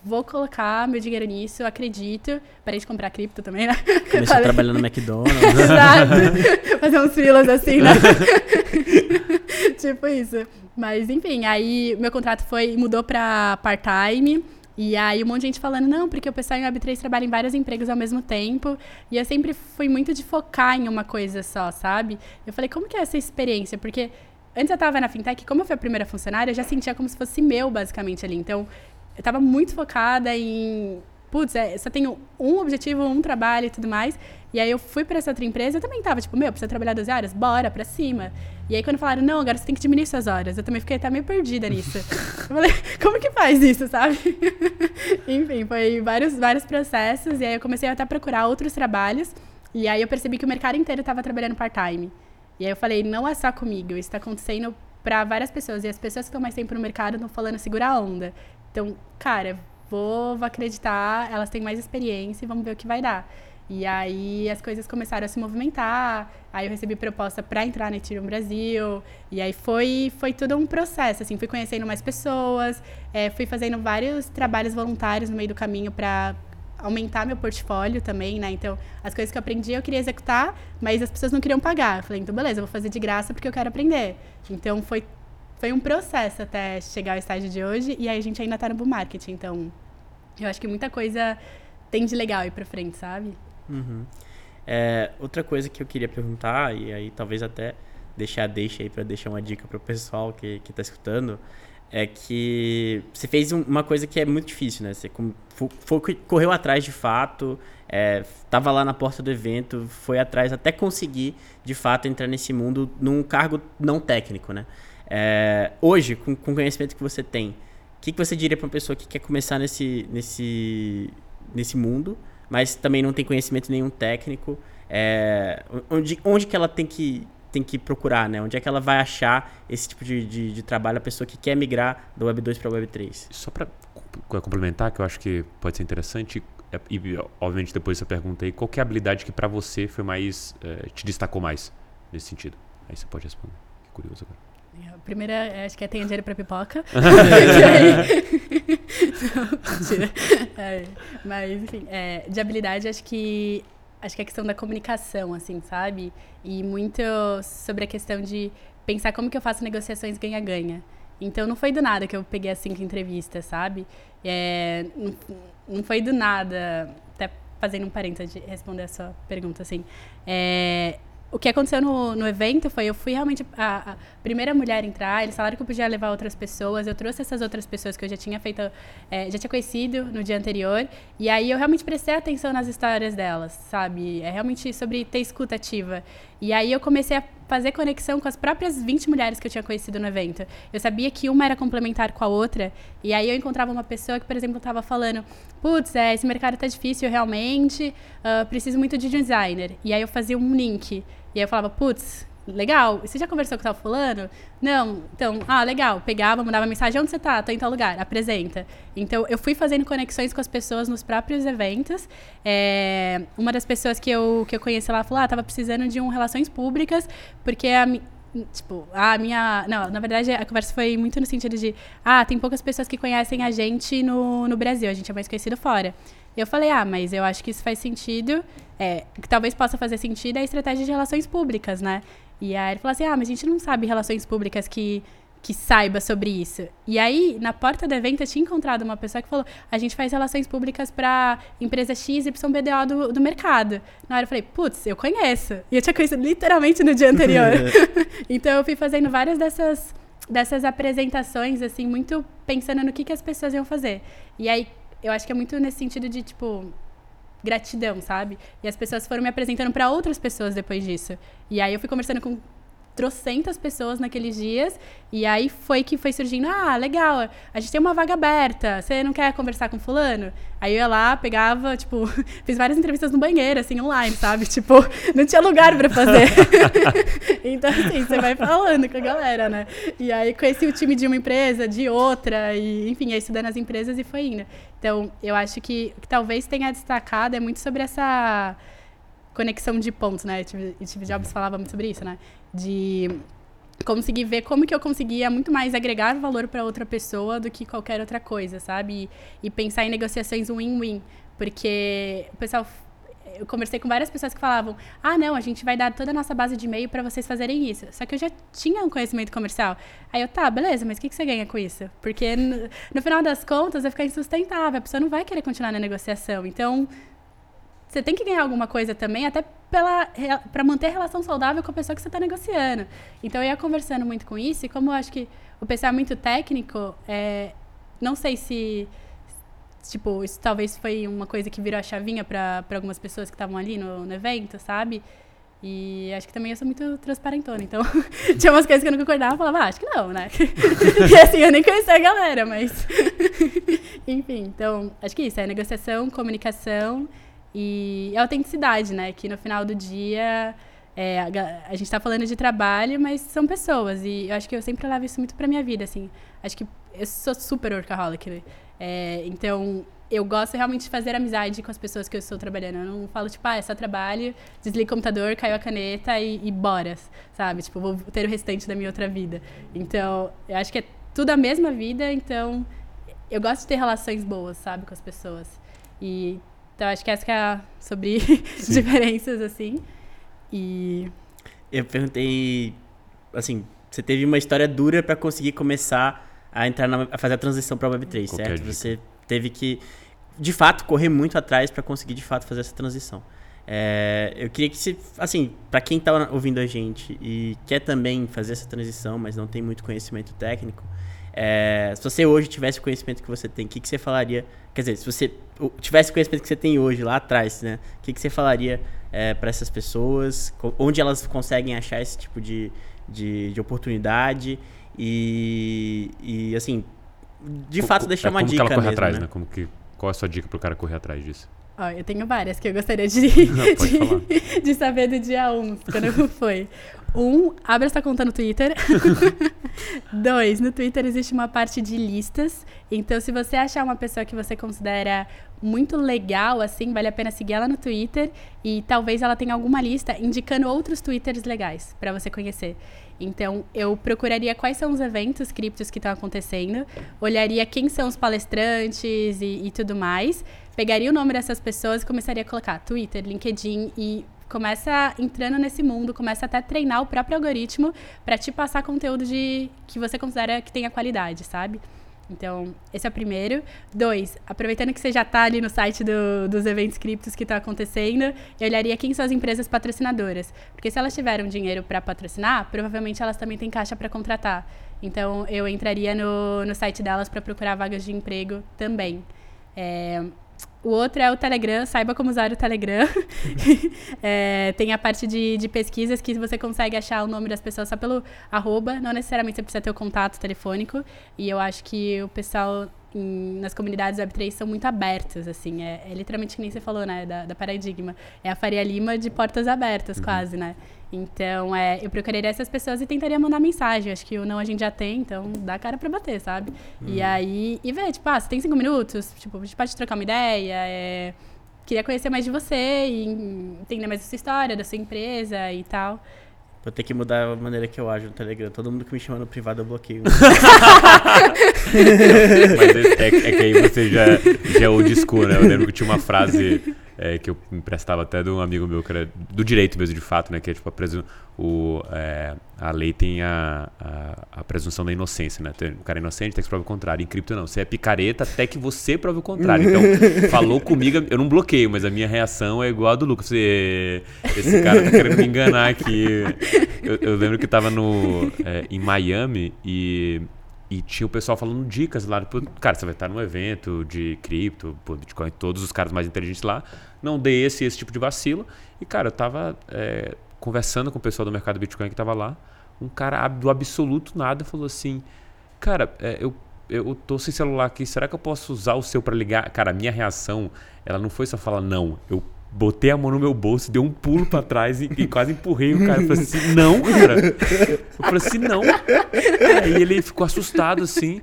vou colocar meu dinheiro nisso, acredito. Parei de comprar cripto também, né? Começou trabalhando no McDonald's. Exato. Fazer uns filas assim, né? tipo isso. Mas enfim, aí meu contrato foi mudou para part-time. E aí um monte de gente falando, não, porque o pessoal em Web3 trabalha em vários empregos ao mesmo tempo. E eu sempre fui muito de focar em uma coisa só, sabe? Eu falei, como que é essa experiência? Porque antes eu estava na fintech, como eu fui a primeira funcionária, eu já sentia como se fosse meu, basicamente, ali. Então, eu estava muito focada em putz, é, só tenho um objetivo, um trabalho e tudo mais. E aí eu fui para essa outra empresa, eu também tava, tipo, meu, precisa trabalhar 12 horas? Bora, pra cima. E aí quando falaram, não, agora você tem que diminuir suas horas, eu também fiquei até meio perdida nisso. eu falei, como que faz isso, sabe? Enfim, foi vários, vários processos, e aí eu comecei até a procurar outros trabalhos, e aí eu percebi que o mercado inteiro estava trabalhando part-time. E aí eu falei, não é só comigo, isso está acontecendo para várias pessoas, e as pessoas que estão mais tempo no mercado estão falando segurar a onda. Então, cara, vou, vou acreditar, elas têm mais experiência e vamos ver o que vai dar. E aí as coisas começaram a se movimentar, aí eu recebi proposta para entrar na Ethereum Brasil, e aí foi, foi tudo um processo, assim, fui conhecendo mais pessoas, é, fui fazendo vários trabalhos voluntários no meio do caminho para aumentar meu portfólio também, né? Então, as coisas que eu aprendi eu queria executar, mas as pessoas não queriam pagar. Eu falei, então beleza, eu vou fazer de graça porque eu quero aprender. Então, foi foi um processo até chegar ao estágio de hoje e aí a gente ainda está no bull market. Então, eu acho que muita coisa tem de legal aí para frente, sabe? Uhum. É, outra coisa que eu queria perguntar, e aí talvez até deixar deixa aí para deixar uma dica para o pessoal que, que tá escutando, é que você fez uma coisa que é muito difícil, né? Você foi, correu atrás de fato, é, tava lá na porta do evento, foi atrás até conseguir de fato entrar nesse mundo num cargo não técnico, né? É, hoje, com, com o conhecimento que você tem, o que, que você diria para uma pessoa que quer começar nesse, nesse, nesse mundo, mas também não tem conhecimento nenhum técnico? É, onde, onde que ela tem que, tem que procurar, né? Onde é que ela vai achar esse tipo de, de, de trabalho, a pessoa que quer migrar do Web 2 para o Web 3? Só para complementar, que eu acho que pode ser interessante, é, e obviamente depois dessa pergunta aí, qual é a habilidade que para você foi mais, é, te destacou mais nesse sentido? Aí você pode responder. Que curioso agora. A primeira, é, acho que é tenha dinheiro pra pipoca. Não, é, mas, enfim, é, de habilidade, acho que acho que é a questão da comunicação, assim, sabe? E muito sobre a questão de pensar como que eu faço negociações ganha-ganha. Então, não foi do nada que eu peguei as cinco entrevistas, sabe? É, não, não foi do nada, até fazendo um parênteses de responder a sua pergunta, assim. É, o que aconteceu no, no evento foi eu fui realmente a, a, primeira mulher a entrar. Eles falaram que eu podia levar outras pessoas. Eu trouxe essas outras pessoas que eu já tinha feito, é, já tinha conhecido no dia anterior. E aí eu realmente prestei atenção nas histórias delas, sabe? É realmente sobre ter escuta ativa. E aí eu comecei a fazer conexão com as próprias 20 mulheres que eu tinha conhecido no evento. Eu sabia que uma era complementar com a outra, e aí eu encontrava uma pessoa que, por exemplo, estava falando: putz, é, esse mercado está difícil realmente, uh, preciso muito de designer. E aí eu fazia um link. E aí eu falava: putz, legal, você já conversou com tal fulano? Não, então, ah, legal. Pegava, mandava mensagem, onde você tá? Tô em tal lugar, apresenta. Então, eu fui fazendo conexões com as pessoas nos próprios eventos. É, uma das pessoas que eu, que eu conheci lá falou, ah, tava precisando de um relações públicas, porque a tipo, a minha. Não, na verdade a conversa foi muito no sentido de. Ah, tem poucas pessoas que conhecem a gente no, no Brasil, a gente é mais conhecido fora. Eu falei, ah, mas eu acho que isso faz sentido. É, que talvez possa fazer sentido é a estratégia de relações públicas, né? E aí ele falou assim: ah, mas a gente não sabe relações públicas que, que saiba sobre isso. E aí, na porta do evento, eu tinha encontrado uma pessoa que falou: a gente faz relações públicas para empresa XYBDO do, do mercado. Na hora eu falei: putz, eu conheço. E eu tinha conhecido literalmente no dia anterior. então eu fui fazendo várias dessas, dessas apresentações, assim, muito pensando no que, que as pessoas iam fazer. E aí, eu acho que é muito nesse sentido de, tipo, gratidão, sabe? E as pessoas foram me apresentando para outras pessoas depois disso. E aí eu fui conversando com trocentas pessoas naqueles dias. E aí foi que foi surgindo: ah, legal, a gente tem uma vaga aberta, você não quer conversar com Fulano? Aí eu ia lá, pegava, tipo, fiz várias entrevistas no banheiro, assim, online, sabe? Tipo, não tinha lugar para fazer. então, assim, você vai falando com a galera, né? E aí conheci o time de uma empresa, de outra, e enfim, aí estudando as empresas e foi indo. Então, eu acho que o que talvez tenha destacado é muito sobre essa conexão de pontos, né? Steve, Steve Jobs falava muito sobre isso, né? De conseguir ver como que eu conseguia muito mais agregar valor para outra pessoa do que qualquer outra coisa, sabe? E, e pensar em negociações win-win, porque o pessoal eu conversei com várias pessoas que falavam: ah, não, a gente vai dar toda a nossa base de e-mail para vocês fazerem isso. Só que eu já tinha um conhecimento comercial. Aí eu, tá, beleza, mas o que, que você ganha com isso? Porque no, no final das contas vai ficar insustentável, a pessoa não vai querer continuar na negociação. Então, você tem que ganhar alguma coisa também, até para manter a relação saudável com a pessoa que você está negociando. Então, eu ia conversando muito com isso, e como eu acho que o pessoal é muito técnico, é, não sei se tipo, isso talvez foi uma coisa que virou a chavinha para algumas pessoas que estavam ali no, no, evento, sabe? E acho que também eu sou muito transparentona, então tinha umas coisas que eu não concordava, eu falava, ah, acho que não, né? e assim, eu nem conhecia a galera, mas. Enfim, então, acho que isso é negociação, comunicação e autenticidade, né? Que no final do dia. É, a, a, gente está falando de trabalho, mas são pessoas. E eu acho que eu sempre levo isso muito pra minha vida, assim. Acho que eu sou super workaholic, né? É, então, eu gosto realmente de fazer amizade com as pessoas que eu estou trabalhando. Eu não falo, tipo, ah, é só trabalho, desliga o computador, caiu a caneta e, e bora, sabe? Tipo, vou ter o restante da minha outra vida. Então, eu acho que é tudo a mesma vida, então eu gosto de ter relações boas, sabe, com as pessoas. E então acho que essa que é sobre diferenças assim. E eu perguntei assim, você teve uma história dura para conseguir começar a entrar na, a fazer a transição para Web3, Qualquer certo? Dica. Você teve que, de fato, correr muito atrás para conseguir, de fato, fazer essa transição. É, eu queria que se, assim, para quem está ouvindo a gente e quer também fazer essa transição, mas não tem muito conhecimento técnico, é, se você hoje tivesse o conhecimento que você tem, o que, que você falaria? Quer dizer, se você tivesse o conhecimento que você tem hoje lá atrás, né? O que, que você falaria é, para essas pessoas? Onde elas conseguem achar esse tipo de, de, de oportunidade? E, e assim, de fato deixar é uma dica. Como que ela corre mesmo, atrás, né? né? Como que, qual é a sua dica pro cara correr atrás disso? Ó, eu tenho várias que eu gostaria de, de, de, saber do dia 1, um, quando foi. Um, abre essa conta no Twitter. Dois, no Twitter existe uma parte de listas. Então, se você achar uma pessoa que você considera muito legal, assim, vale a pena seguir ela no Twitter. E talvez ela tenha alguma lista indicando outros Twitters legais para você conhecer. Então, eu procuraria quais são os eventos criptos que estão acontecendo, olharia quem são os palestrantes e, e tudo mais, pegaria o nome dessas pessoas e começaria a colocar Twitter, LinkedIn e começa entrando nesse mundo, começa até a treinar o próprio algoritmo para te passar conteúdo de que você considera que tenha qualidade, sabe? Então, esse é o primeiro. Dois, aproveitando que você já está ali no site do, dos eventos criptos que estão acontecendo, eu olharia quem são as empresas patrocinadoras. Porque se elas tiveram dinheiro para patrocinar, provavelmente elas também têm caixa para contratar. Então, eu entraria no, no site delas para procurar vagas de emprego também. É, o outro é o Telegram, saiba como usar o Telegram. é, tem a parte de, de, pesquisas que você consegue achar o nome das pessoas só pelo arroba, não necessariamente você precisa ter o contato telefônico. E eu acho que o pessoal em, nas comunidades Web3 são muito abertas, assim. É, é, literalmente que nem você falou, né, da, da Paradigma. É a Faria Lima de portas abertas, uhum. quase, né? Então, é, eu procuraria essas pessoas e tentaria mandar mensagem. Acho que o não a gente já tem, então dá cara pra bater, sabe? Uhum. E aí, e ver, tipo, ah, você tem cinco minutos? Tipo, a gente pode trocar uma ideia, é, queria conhecer mais de você e entender mais da sua história, da sua empresa e tal. Vou ter que mudar a maneira que eu ajo no Telegram. Todo mundo que me chama no privado eu bloqueio. Mas é, é, que aí você já, já é old school, né? Eu lembro que tinha uma frase é, que eu emprestava até de um amigo meu, que era do direito mesmo, de fato, né? Que é tipo a, presun o, é, a lei tem a, a, a, presunção da inocência, né? O cara é inocente, tem que provar o contrário. Em cripto não. Você é picareta até que você prove o contrário. Então, falou comigo, eu não bloqueio, mas a minha reação é igual a do Lucas. Você, esse cara tá querendo me enganar aqui. Eu, eu lembro que tava no, é, em Miami e e tinha o pessoal falando dicas lá. Tipo, cara, você vai estar num evento de cripto, Bitcoin, todos os caras mais inteligentes lá. Não dei esse esse tipo de vacilo. E, cara, eu tava é, conversando com o pessoal do mercado Bitcoin que tava lá. Um cara do absoluto nada falou assim: Cara, é, eu, eu tô sem celular aqui, será que eu posso usar o seu para ligar? Cara, a minha reação, ela não foi só falar não. Eu botei a mão no meu bolso, dei um pulo para trás e, e, quase empurrei o cara. Eu falei assim, não, cara. Eu falei assim, não. Aí ele ficou assustado, assim.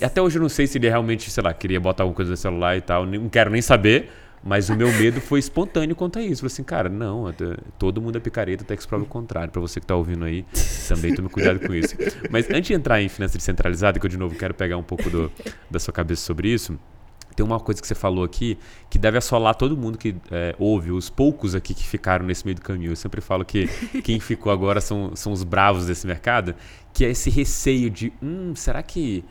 E até hoje eu não sei se ele realmente, sei lá, queria botar alguma coisa no celular e tal. Não quero nem saber. Mas o meu medo foi espontâneo quanto a isso. Falei assim, cara, não, todo mundo é picareta até que se prova o contrário. Para você que tá ouvindo aí, também tome cuidado com isso. Mas antes de entrar em finança descentralizada, que eu de novo quero pegar um pouco do, da sua cabeça sobre isso, tem uma coisa que você falou aqui que deve assolar todo mundo que é, ouve, os poucos aqui que ficaram nesse meio do caminho. Eu sempre falo que quem ficou agora são, são os bravos desse mercado, que é esse receio de, hum, será que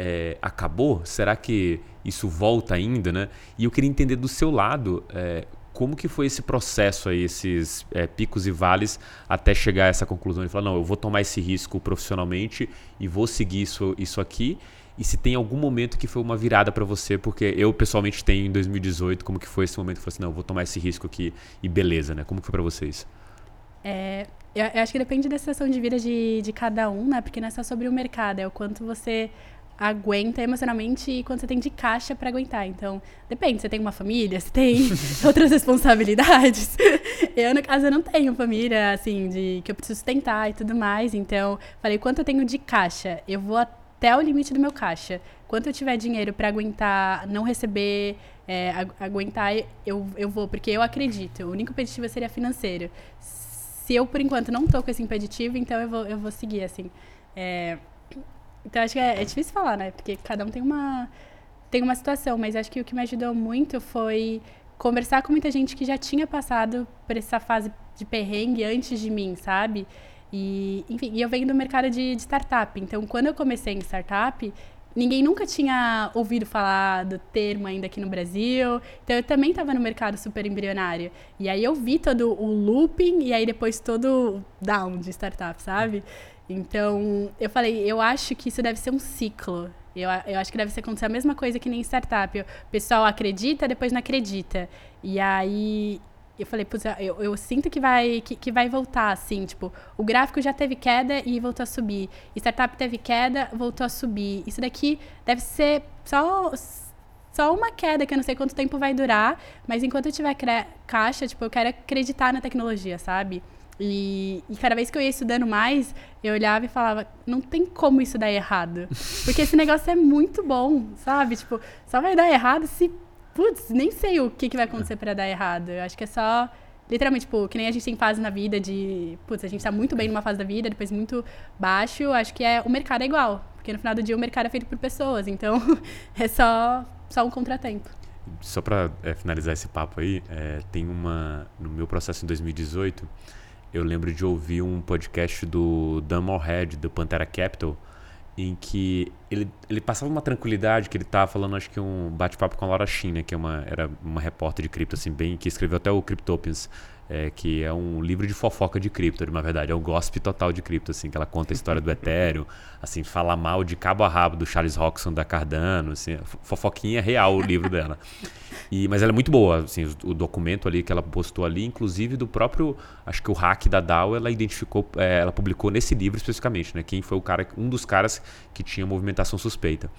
é, acabou? Será que isso volta ainda, né? E eu queria entender do seu lado é, como que foi esse processo aí, esses é, picos e vales até chegar a essa conclusão de falar, não, eu vou tomar esse risco profissionalmente e vou seguir isso, isso aqui e se tem algum momento que foi uma virada para você, porque eu pessoalmente tenho em 2018, como que foi esse momento que você assim, não, eu vou tomar esse risco aqui e beleza, né? Como que foi para vocês? É, eu, eu, acho que depende da situação de vida de, de cada um, né? Porque não é só sobre o mercado, é o quanto você aguenta emocionalmente e quanto você tem de caixa para aguentar. Então, depende, você tem uma família, você tem outras responsabilidades. eu, no caso, eu não tenho família, assim, de que eu preciso sustentar e tudo mais. Então, falei, quanto eu tenho de caixa? Eu vou até o limite do meu caixa. Quanto eu tiver dinheiro para aguentar, não receber, é, aguentar, eu, eu vou, porque eu acredito. O único impeditivo seria financeiro. Se eu, por enquanto, não tô com esse impeditivo, então eu vou, eu vou seguir, assim. É, então, acho que é, é difícil falar, né? Porque cada um tem uma, tem uma situação, mas acho que o que me ajudou muito foi conversar com muita gente que já tinha passado por essa fase de perrengue antes de mim, sabe? E, enfim, e eu venho do mercado de, de startup. Então, quando eu comecei em startup, ninguém nunca tinha ouvido falar do termo ainda aqui no Brasil. Então eu também estava no mercado super embrionário. E aí eu vi todo o looping e aí depois todo o down de startup, sabe? Então eu falei, eu acho que isso deve ser um ciclo. Eu, eu acho que deve acontecer a mesma coisa que nem startup. O pessoal acredita, depois não acredita. E aí eu falei, eu, eu sinto que vai, que, que, vai voltar, assim, tipo, o gráfico já teve queda e voltou a subir. Startup teve queda, voltou a subir. Isso daqui deve ser só, só uma queda, que eu não sei quanto tempo vai durar, mas enquanto eu tiver caixa, tipo, eu quero acreditar na tecnologia, sabe? E, e, cada vez que eu ia estudando mais, eu olhava e falava, não tem como isso dar errado. Porque esse negócio é muito bom, sabe? Tipo, só vai dar errado se putz, nem sei o que, que vai acontecer para dar errado. Eu acho que é só. Literalmente, tipo, que nem a gente tem fase na vida de. Putz, a gente tá muito bem numa fase da vida, depois muito baixo. Acho que é o mercado é igual. Porque no final do dia o mercado é feito por pessoas. Então, é só, só um contratempo. Só para é, finalizar esse papo aí, é, tem uma. No meu processo em 2018, eu lembro de ouvir um podcast do Dan Morehead, do Pantera Capital em que ele, ele passava uma tranquilidade que ele estava falando, acho que um bate-papo com a Laura China, que é uma, era uma repórter de cripto, assim, bem, que escreveu até o Cryptopians, é, que é um livro de fofoca de cripto, na verdade, é um gossip total de cripto, assim, que ela conta a história do Ethereum, assim, fala mal de cabo a rabo do Charles Roxon, da Cardano, assim, fofoquinha real o livro dela. E, mas ela é muito boa, assim, o, o, documento ali que ela postou ali, inclusive do próprio, acho que o hack da DAO, ela identificou, é, ela publicou nesse livro especificamente, né, quem foi o cara, um dos caras que tinha movimentação suspeita.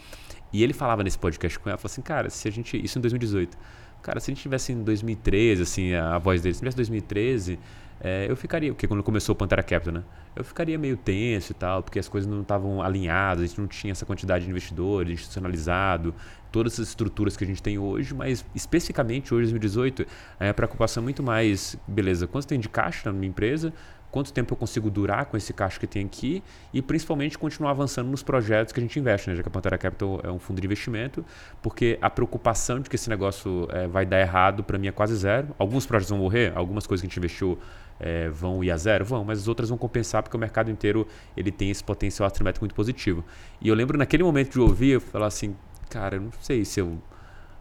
E ele falava nesse podcast com ela, falou assim, cara, se a gente, isso em 2018, Cara, se a gente tivesse em 2013, assim, a voz dele, se tivesse 2013, é, eu ficaria, porque quando começou o Pantera Capital, né? Eu ficaria meio tenso e tal, porque as coisas não estavam alinhadas, a gente não tinha essa quantidade de investidores, institucionalizado, todas as estruturas que a gente tem hoje, mas especificamente hoje, 2018, a preocupação é muito mais, beleza, quanto tem de caixa na minha empresa, quanto tempo eu consigo durar com esse caixa que tem aqui e principalmente continuar avançando nos projetos que a gente investe, né? já que a Pantera Capital é um fundo de investimento, porque a preocupação de que esse negócio é, vai dar errado para mim é quase zero. Alguns projetos vão morrer, algumas coisas que a gente investiu é, vão ir a zero, vão, mas as outras vão compensar porque o mercado inteiro ele tem esse potencial assimétrico muito positivo. E eu lembro naquele momento de ouvir, eu falar assim, cara, eu não sei se eu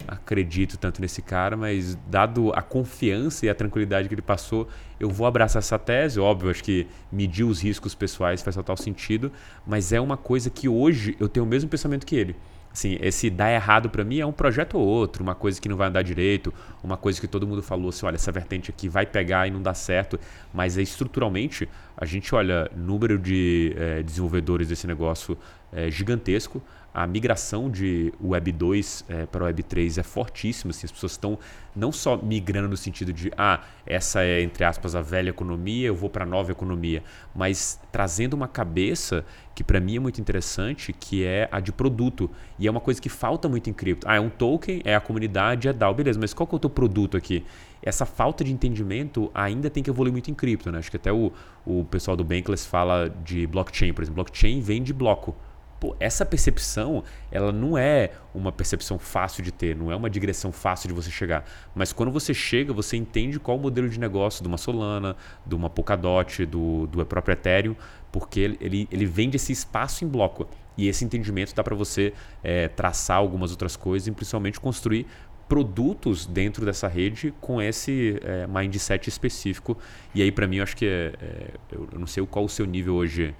acredito tanto nesse cara, mas dado a confiança e a tranquilidade que ele passou, eu vou abraçar essa tese. Óbvio, acho que medir os riscos pessoais faz total sentido, mas é uma coisa que hoje eu tenho o mesmo pensamento que ele. Assim, esse dar errado para mim é um projeto ou outro, uma coisa que não vai andar direito, uma coisa que todo mundo falou assim, olha, essa vertente aqui vai pegar e não dá certo, mas é estruturalmente, a gente olha número de é, desenvolvedores desse negócio é, gigantesco, a migração de Web 2 é, para Web 3 é fortíssima. Assim, as pessoas estão não só migrando no sentido de, ah, essa é, entre aspas, a velha economia, eu vou para a nova economia, mas trazendo uma cabeça que para mim é muito interessante, que é a de produto. E é uma coisa que falta muito em cripto. Ah, é um token, é a comunidade, é DAO, beleza, mas qual que é o teu produto aqui? Essa falta de entendimento ainda tem que evoluir muito em cripto. Né? Acho que até o, o pessoal do Bankless fala de blockchain, por exemplo. Blockchain vem de bloco Pô, essa percepção, ela não é uma percepção fácil de ter, não é uma digressão fácil de você chegar. Mas quando você chega, você entende qual o modelo de negócio de uma Solana, de uma Polkadot, do, do próprio Ethereum, porque ele, ele vende esse espaço em bloco. E esse entendimento dá para você é, traçar algumas outras coisas e principalmente construir produtos dentro dessa rede com esse é, mindset específico. E aí, para mim, eu acho que é, é, eu não sei qual o seu nível hoje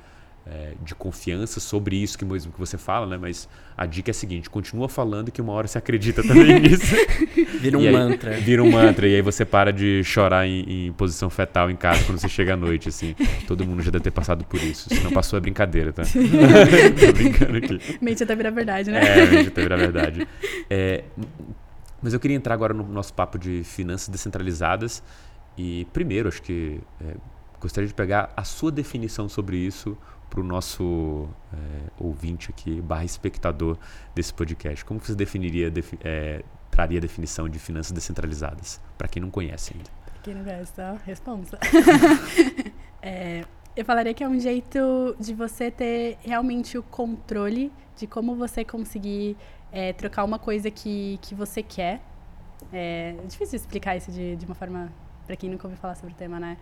é, de confiança sobre isso que mesmo que você fala, né? Mas a dica é a seguinte: continua falando que uma hora você acredita também nisso. Vira um mantra. Vira um mantra e aí você para de chorar em, em, posição fetal em casa quando você chega à noite, assim. Todo mundo já deve ter passado por isso. Se não passou é brincadeira, tá? Tô brincando aqui. Mente até virar verdade, né? É, mente até virar verdade. É, mas eu queria entrar agora no nosso papo de finanças descentralizadas e primeiro acho que é, gostaria de pegar a sua definição sobre isso para o nosso é, ouvinte aqui, barra espectador desse podcast? Como você definiria, defi é, traria a definição de finanças descentralizadas, para quem não conhece ainda? Para quem não conhece, tá? Responsa. é, eu falaria que é um jeito de você ter realmente o controle de como você conseguir é, trocar uma coisa que, que você quer. É difícil explicar isso de, de uma forma para quem nunca ouviu falar sobre o tema, né?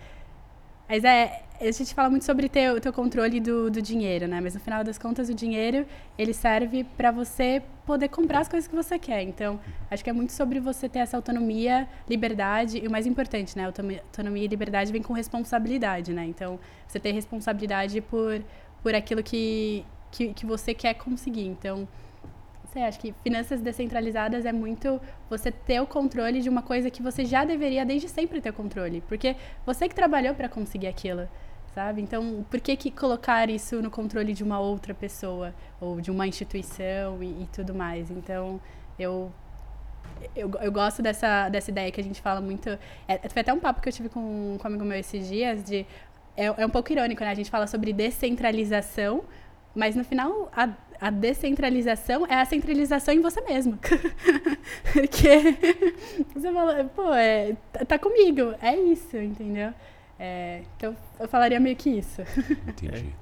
Mas é, a gente fala muito sobre ter o teu controle do, do dinheiro, né? Mas no final das contas, o dinheiro, ele serve para você poder comprar as coisas que você quer. Então, acho que é muito sobre você ter essa autonomia, liberdade e o mais importante, né? Autonomia e liberdade vem com responsabilidade, né? Então, você ter responsabilidade por, por aquilo que, que, que você quer conseguir. Então, sei, acho que finanças descentralizadas é muito você ter o controle de uma coisa que você já deveria desde sempre ter controle, porque você que trabalhou para conseguir aquilo, sabe? Então, por que, que colocar isso no controle de uma outra pessoa ou de uma instituição e, e tudo mais? Então, eu eu, eu gosto dessa, dessa ideia que a gente fala muito. É, foi até um papo que eu tive com, com um amigo meu esses dias de. É, é um pouco irônico, né? A gente fala sobre descentralização, mas no final, a, a descentralização é a centralização em você mesmo. Porque você fala, pô, é, tá, tá comigo, é isso, entendeu? É, então eu falaria meio que isso. Entendi.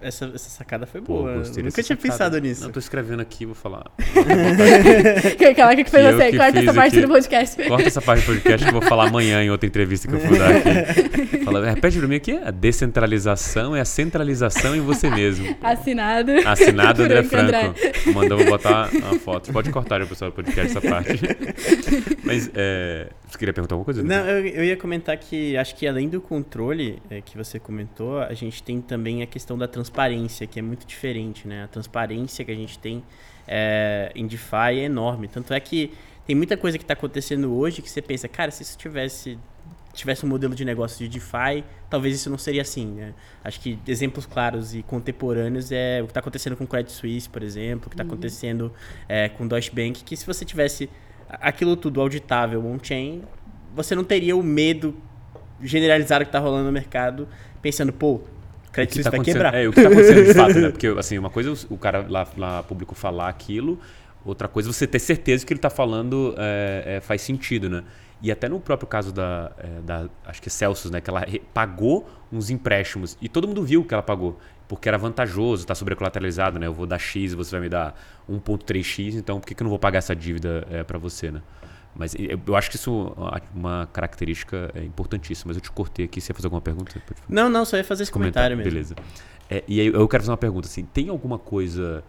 É, essa, essa sacada foi Pô, boa. Nunca tinha sacada. pensado nisso. Não, tô escrevendo aqui, vou falar. Cala que foi você. Corta essa parte aqui. do podcast. Corta essa parte do podcast que eu vou falar amanhã em outra entrevista que eu for dar aqui. Fala, repete pra mim aqui. A descentralização é a centralização em você mesmo. Assinado. Assinado André Franco. André. Mandou, vou botar a foto. Pode cortar, pessoal, do podcast essa parte. Mas, é, você queria perguntar alguma coisa? Não, eu, eu ia comentar que acho que além do controle é, que você comentou, a gente tem também a questão da transparência, que é muito diferente, né? A transparência que a gente tem é, em DeFi é enorme. Tanto é que tem muita coisa que está acontecendo hoje que você pensa, cara, se isso tivesse tivesse um modelo de negócio de DeFi, talvez isso não seria assim, né? Acho que exemplos claros e contemporâneos é o que está acontecendo com o Credit Suisse, por exemplo, o que está uhum. acontecendo é, com Deutsche Bank, que se você tivesse aquilo tudo auditável on-chain, você não teria o medo generalizado que está rolando no mercado, pensando, pô, Credit Suisse tá vai quebrar. É, o que está acontecendo de fato, né? Porque, assim, uma coisa é o cara lá, lá público falar aquilo, outra coisa é você ter certeza que ele está falando é, é, faz sentido, né? E até no próprio caso da, é, da acho que é Celsius, né? Que ela pagou uns empréstimos e todo mundo viu que ela pagou. Porque era vantajoso, está sobrecolateralizado, né? Eu vou dar X e você vai me dar 1.3x, então por que, que eu não vou pagar essa dívida é, para você, né? Mas eu acho que isso é uma característica é, importantíssima. Mas eu te cortei aqui. Você ia fazer alguma pergunta? Não, não, só ia fazer esse comentário, comentário mesmo. Beleza. É, e aí eu quero fazer uma pergunta. Assim, tem alguma coisa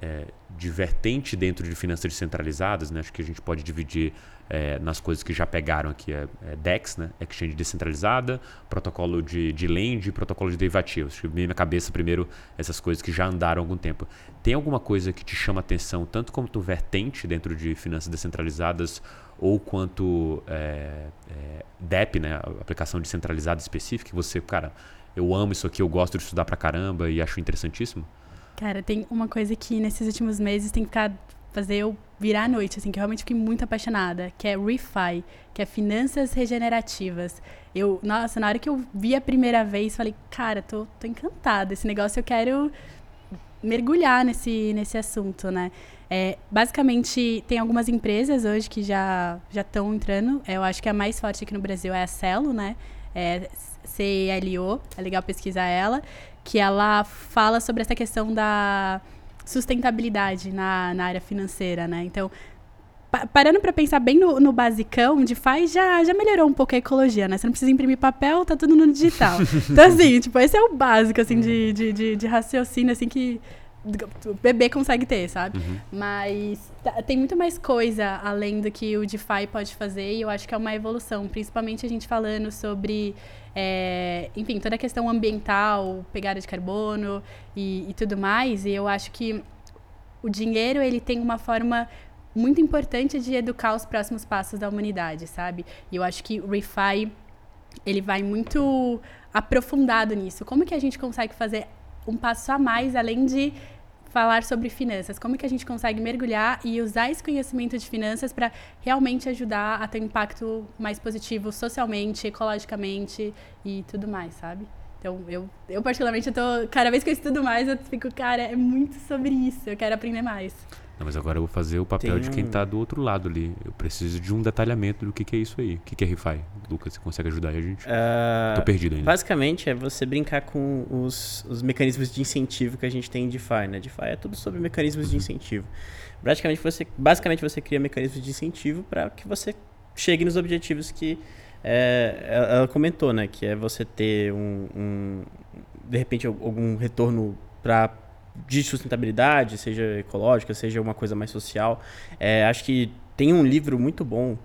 é, de vertente dentro de finanças descentralizadas? Né? Acho que a gente pode dividir é, nas coisas que já pegaram aqui. É, é DEX, né? Exchange descentralizada, protocolo de, de lend protocolo de derivativos. Acho minha cabeça primeiro essas coisas que já andaram há algum tempo. Tem alguma coisa que te chama atenção, tanto como tu vertente dentro de finanças descentralizadas ou quanto é, é, DEP, né, aplicação descentralizada específica, que você, cara, eu amo isso aqui, eu gosto de estudar pra caramba e acho interessantíssimo? Cara, tem uma coisa que nesses últimos meses tem ficar fazer eu virar a noite, assim, que eu realmente fiquei muito apaixonada, que é ReFi, que é finanças regenerativas. Eu, nossa, na hora que eu vi a primeira vez, falei, cara, tô, tô encantada. Esse negócio eu quero mergulhar nesse, nesse assunto, né? É, basicamente, tem algumas empresas hoje que já estão entrando. Eu acho que a mais forte aqui no Brasil é a Celo, né? É CLO, é legal pesquisar ela, que ela fala sobre essa questão da, sustentabilidade na, na área financeira, né? Então, parando para pensar bem no, no basicão, DeFi já, já melhorou um pouco a ecologia, né? Você não precisa imprimir papel, tá tudo no digital. então, assim, tipo, esse é o básico, assim, de, de, de, de raciocínio, assim, que bebê consegue ter, sabe? Uhum. Mas tá, tem muito mais coisa além do que o DeFi pode fazer e eu acho que é uma evolução, principalmente a gente falando sobre, é, enfim, toda a questão ambiental, pegada de carbono e, e tudo mais. E eu acho que o dinheiro ele tem uma forma muito importante de educar os próximos passos da humanidade, sabe? E eu acho que o ReFi ele vai muito aprofundado nisso. Como que a gente consegue fazer um passo a mais além de falar sobre finanças? Como que a gente consegue mergulhar e usar esse conhecimento de finanças para realmente ajudar a ter um impacto mais positivo socialmente, ecologicamente e tudo mais, sabe? Então, eu, eu particularmente, eu tô, cada vez que eu estudo mais, eu fico, cara, é muito sobre isso, eu quero aprender mais. Não, mas agora eu vou fazer o papel Tem... de quem está do outro lado ali. Eu preciso de um detalhamento do que, que é isso aí. O que, que é ReFi? Lucas, você consegue ajudar aí a gente? Uh, Tô perdido ainda. Basicamente é você brincar com os, os mecanismos de incentivo que a gente tem em DeFi, né? DeFi é tudo sobre mecanismos de incentivo. Praticamente você, basicamente você cria mecanismos de incentivo para que você chegue nos objetivos que é, ela comentou, né? Que é você ter um, um de repente algum retorno para de sustentabilidade, seja ecológica, seja uma coisa mais social. É, acho que tem um livro muito bom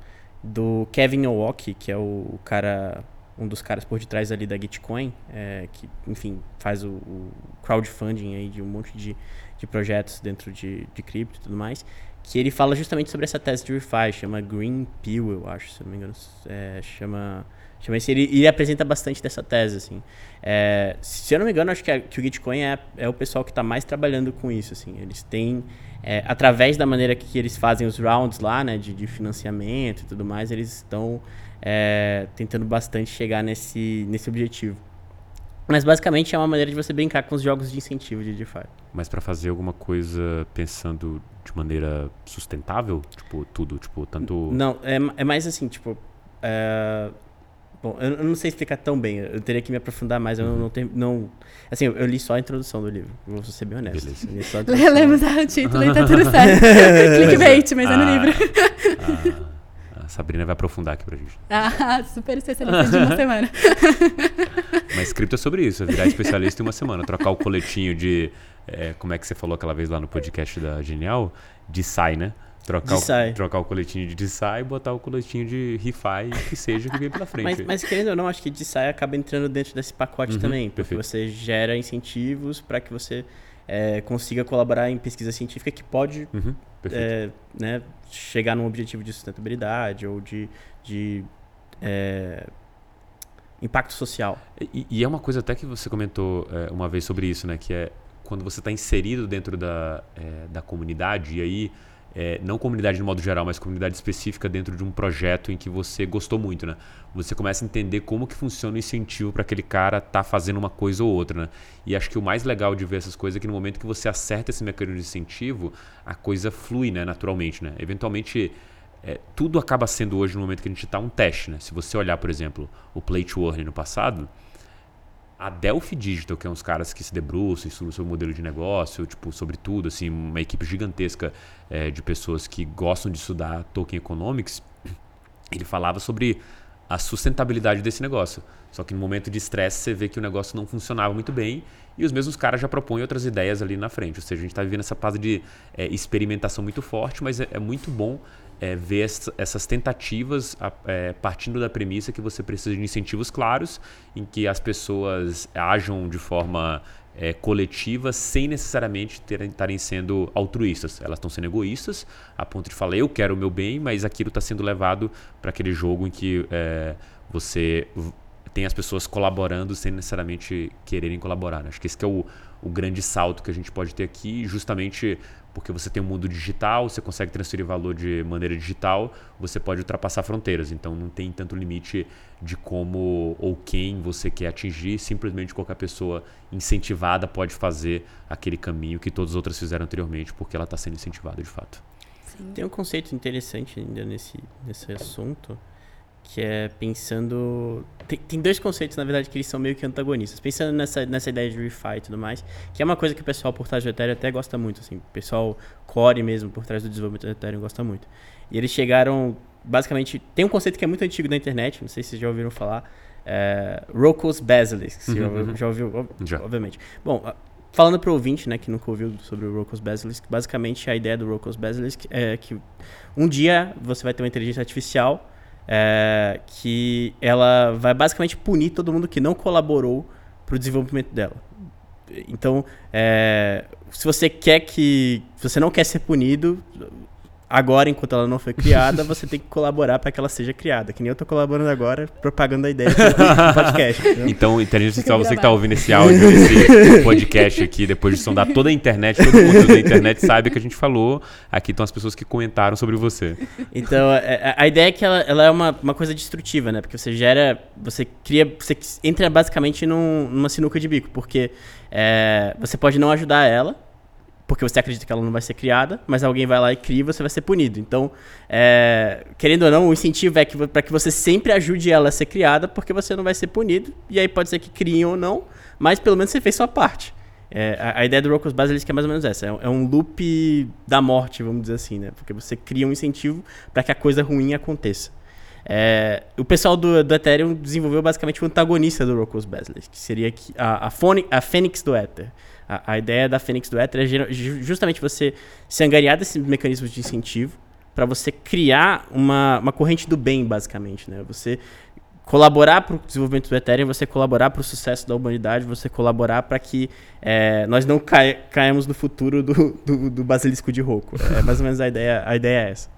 do Kevin Owocki, que é o cara, um dos caras por detrás ali da Gitcoin, é, que, enfim, faz o, o, crowdfunding aí de um monte de, de projetos dentro de, de cripto e tudo mais, que ele fala justamente sobre essa tese de refi, chama Green Pill, eu acho, se não me engano, é, chama Chama esse, ele, ele apresenta bastante dessa tese, assim. É, se eu não me engano, acho que, a, que o Gitcoin é, é o pessoal que está mais trabalhando com isso, assim. Eles têm, é, através da maneira que eles fazem os rounds lá, né, de, de financiamento e tudo mais, eles estão é, tentando bastante chegar nesse, nesse objetivo. Mas basicamente é uma maneira de você brincar com os jogos de incentivo de DeFi. Mas para fazer alguma coisa pensando de maneira sustentável, tipo tudo, tipo tanto. Não, é, é mais assim, tipo, é, Bom, eu, eu, não sei explicar tão bem, eu teria que me aprofundar mais, eu não, não tenho. Não, assim, eu, eu, li só a introdução do livro, vou ser bem honesto. Beleza. Lemos o título e tá tudo certo. Clickbait, mas ah, é no ah, livro. Ah, a Sabrina vai aprofundar aqui pra gente. Ah, super especialista de uma semana. Mas cripto é sobre isso, é virar especialista em uma semana, trocar o coletinho de. É, como é que você falou aquela vez lá no podcast da Genial? De sai, né? Trocar o, trocar o coletinho de DeSci e botar o coletinho de ReFi, que seja que vem pela frente. mas, mas querendo ou não, acho que DeSci acaba entrando dentro desse pacote uhum, também, porque perfeito. você gera incentivos para que você é, consiga colaborar em pesquisa científica que pode uhum, é, né, chegar num objetivo de sustentabilidade ou de, de é, impacto social. E, e, é uma coisa até que você comentou é, uma vez sobre isso, né? Que é quando você está inserido dentro da, é, da comunidade e aí é, não comunidade de modo geral, mas comunidade específica dentro de um projeto em que você gostou muito, né? Você começa a entender como que funciona o incentivo para aquele cara estar tá fazendo uma coisa ou outra, né? E acho que o mais legal de ver essas coisas é que no momento que você acerta esse mecanismo de incentivo, a coisa flui, né? Naturalmente, né? Eventualmente, é, tudo acaba sendo hoje no momento que a gente está um teste, né? Se você olhar, por exemplo, o Play to Earn no passado, a Delphi Digital, que é uns caras que se debruçam sobre o modelo de negócio, tipo, sobre tudo, assim, uma equipe gigantesca é, de pessoas que gostam de estudar token economics, ele falava sobre a sustentabilidade desse negócio. Só que no momento de estresse você vê que o negócio não funcionava muito bem e os mesmos caras já propõem outras ideias ali na frente. Ou seja, a gente está vivendo essa fase de é, experimentação muito forte, mas é, é muito bom é, ver essas tentativas é, partindo da premissa que você precisa de incentivos claros, em que as pessoas ajam de forma é, coletiva sem necessariamente estarem sendo altruístas. Elas estão sendo egoístas, a ponto de falar eu quero o meu bem, mas aquilo está sendo levado para aquele jogo em que é, você tem as pessoas colaborando sem necessariamente quererem colaborar. Acho que esse que é o, o grande salto que a gente pode ter aqui, justamente porque você tem um mundo digital, você consegue transferir valor de maneira digital, você pode ultrapassar fronteiras. Então não tem tanto limite de como ou quem você quer atingir, simplesmente qualquer pessoa incentivada pode fazer aquele caminho que todas as outras fizeram anteriormente, porque ela está sendo incentivada de fato. Sim. Tem um conceito interessante ainda nesse, nesse assunto, que é pensando. Tem, tem, dois conceitos, na verdade, que eles são meio que antagonistas. Pensando nessa, nessa ideia de refi e tudo mais, que é uma coisa que o pessoal por trás do Ethereum até gosta muito, assim. O pessoal core mesmo por trás do desenvolvimento do Ethereum gosta muito. E eles chegaram, basicamente. Tem um conceito que é muito antigo da internet, não sei se vocês já ouviram falar. É, Rocco's Basilisk. Uhum, já, uhum. já ouviu? Já. Obviamente. Bom, falando para o ouvinte, né, que nunca ouviu sobre o Rocco's Basilisk, basicamente a ideia do Rocco's Basilisk é que um dia você vai ter uma inteligência artificial é, que ela vai basicamente punir todo mundo que não colaborou para o desenvolvimento dela. Então, é, se você quer que, se você não quer ser punido, agora, enquanto ela não foi criada, você tem que colaborar para que ela seja criada. Que nem eu tô colaborando agora, propagando a ideia do podcast. Entendeu? Então, inteligência artificial, você que tá ouvindo esse áudio, esse podcast aqui, depois de sondar toda a internet, todo mundo da internet sabe que a gente falou. Aqui estão as pessoas que comentaram sobre você. Então, a, é, é, a ideia é que ela, ela, é uma, uma coisa destrutiva, né? Porque você gera, você cria, você entra basicamente num, numa sinuca de bico, porque é, você pode não ajudar ela, porque você acredita que ela não vai ser criada, mas alguém vai lá e cria e você vai ser punido. Então, é, querendo ou não, o incentivo é para que você sempre ajude ela a ser criada, porque você não vai ser punido. E aí pode ser que criem ou não, mas pelo menos você fez sua parte. É, a, a, ideia do Rocco's Basilisk é mais ou menos essa. É, é, um loop da morte, vamos dizer assim, né? Porque você cria um incentivo para que a coisa ruim aconteça. É, o pessoal do, do, Ethereum desenvolveu basicamente o antagonista do Rocco's Basilisk, que seria a, a, Fone, a Fênix do Ether. A, a ideia da Fênix do Ether é justamente você se angariar desses mecanismos de incentivo para você criar uma, uma corrente do bem, basicamente. Né? Você colaborar para o desenvolvimento do Ethereum, você colaborar para o sucesso da humanidade, você colaborar para que é, nós não cai, caímos no futuro do, do, do, basilisco de Rocco. É mais ou menos a ideia, a ideia é essa.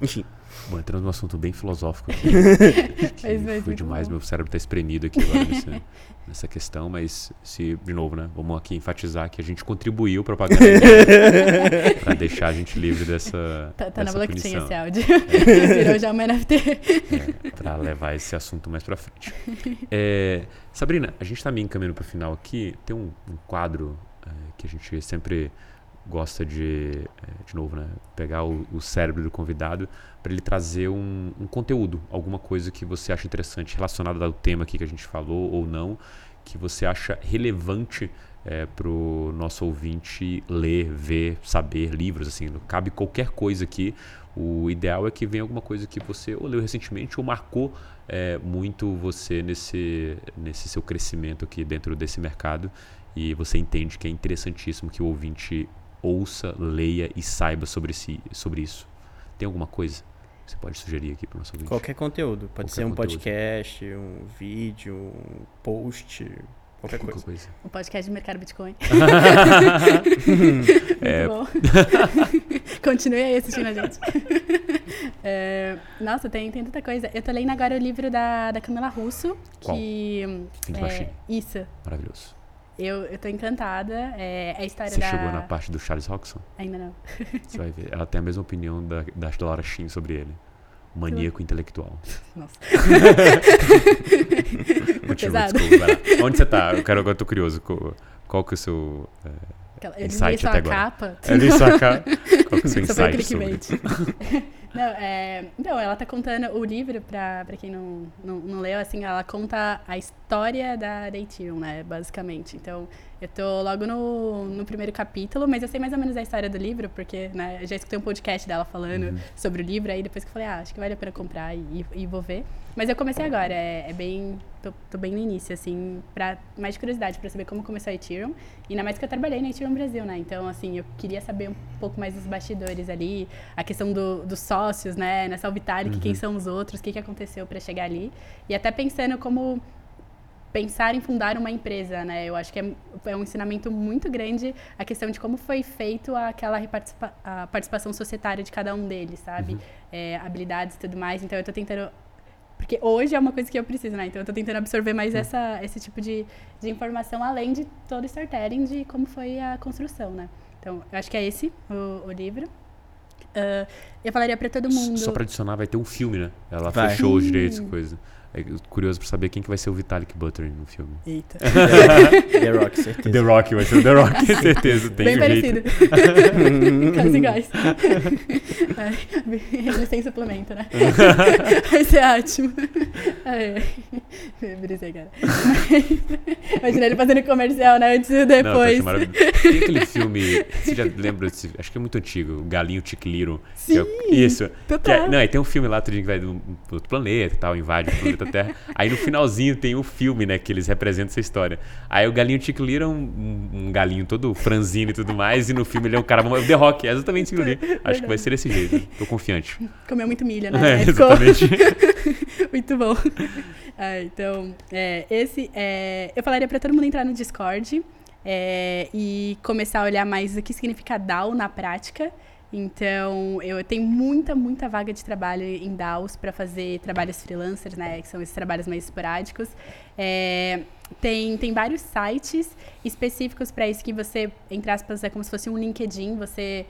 Enfim. Bom, entrando num assunto bem filosófico aqui. foi demais, bom. meu cérebro está espremido aqui agora nesse, nessa questão, mas se, de novo, né? Vamos aqui enfatizar que a gente contribuiu para pagar para deixar a gente livre dessa. Tá, tá dessa na blockchain esse áudio. É. Virou já uma NFT. É, para levar esse assunto mais para frente. É, Sabrina, a gente está meio encaminhando para o final aqui. Tem um, um quadro é, que a gente sempre gosta de, é, de novo, né, pegar o, o cérebro do convidado para ele trazer um, um, conteúdo, alguma coisa que você acha interessante relacionada ao tema aqui que a gente falou ou não, que você acha relevante é, para o nosso ouvinte ler, ver, saber livros, assim, cabe qualquer coisa aqui. O ideal é que venha alguma coisa que você ou leu recentemente ou marcou é, muito você nesse, nesse seu crescimento aqui dentro desse mercado e você entende que é interessantíssimo que o ouvinte ouça, leia e saiba sobre, si, sobre isso. Tem alguma coisa que você pode sugerir aqui para o nosso ouvinte? Qualquer conteúdo. Pode qualquer ser um conteúdo. podcast, um vídeo, um post, qualquer coisa. coisa. Um podcast de mercado Bitcoin. é... bom. Continue aí assistindo a gente. É, nossa, tem, tem tanta coisa. Eu tô lendo agora o livro da, da Camila Russo. Qual? Que, é, isso. Maravilhoso. Eu, eu tô encantada. É, é a história Você da... chegou na parte do Charles Roxon? Ainda não. Você vai ver. Ela tem a mesma opinião da, da Laura Shin sobre ele. Maníaco intelectual. Nossa. Continua, desculpa, Onde você tá? Eu quero, agora tô curioso. Qual, que é o seu é, insight até agora? Capa. Eu li sua capa. Qual que é o seu insight sobre Não, é, então, ela tá contando o livro, pra, pra quem não, não, não leu, assim, ela conta a história da Ethereum, né, basicamente. Então, eu tô logo no, no primeiro capítulo, mas eu sei mais ou menos a história do livro, porque né, já escutei um podcast dela falando uhum. sobre o livro, aí depois que eu falei, ah, acho que vale a pena comprar e, e vou ver. Mas eu comecei agora, é, é bem. Tô, tô, bem no início, assim, pra mais curiosidade para saber como começou a Ethereum. E ainda mais que eu trabalhei na Ethereum Brasil, né? Então, assim, eu queria saber um pouco mais dos bastidores ali, a questão do, dos sócios, né? Nessa Vitalik, uhum. quem são os outros, o que, que aconteceu para chegar ali. E até pensando como pensar em fundar uma empresa, né? Eu acho que é, é, um ensinamento muito grande a questão de como foi feito aquela a participação societária de cada um deles, sabe? Uhum. É, habilidades e tudo mais. Então eu estou tentando porque hoje é uma coisa que eu preciso, né? Então eu estou tentando absorver mais uhum. essa, esse tipo de, de informação, além de todo o storytelling de como foi a construção, né? Então, eu acho que é esse o, o livro. Uh, eu falaria para todo mundo. Só para adicionar, vai ter um filme, né? Ela vai. fechou os direitos e coisa. É curioso pra saber quem que vai ser o Vitalik Buterin no filme. Eita. The Rock, certeza. The Rock vai ser o The Rock, certeza. Tem Bem parecido. Casos iguais. Sem suplemento, né? vai ser ótimo. é. Brisei, cara. Imagina ele fazendo comercial, né? Antes e depois. Não, Tem aquele filme, você já lembra desse, acho que é muito antigo, Galinho Ticliro. Sim, é, isso. Total. É, não, e tem um filme lá, que vai do outro planeta e tal, invade o planeta Terra. Aí no finalzinho tem um filme, né, que eles representam essa história. Aí o Galinho Ticliro é um, um, um, galinho todo franzino e tudo mais, e no filme ele é um cara... O The Rock, é exatamente aquilo ali. Acho que vai ser desse jeito, tô confiante. Comeu muito milho, né? É, exatamente. muito bom. Ah, então, é, esse é, eu falaria para todo mundo entrar no Discord é, e começar a olhar mais o que significa DAO na prática. Então, eu tenho muita, muita vaga de trabalho em DAOs para fazer trabalhos freelancers, né? Que são esses trabalhos mais esporádicos. É, tem, tem vários sites específicos para isso que você, entre aspas, é como se fosse um LinkedIn. Você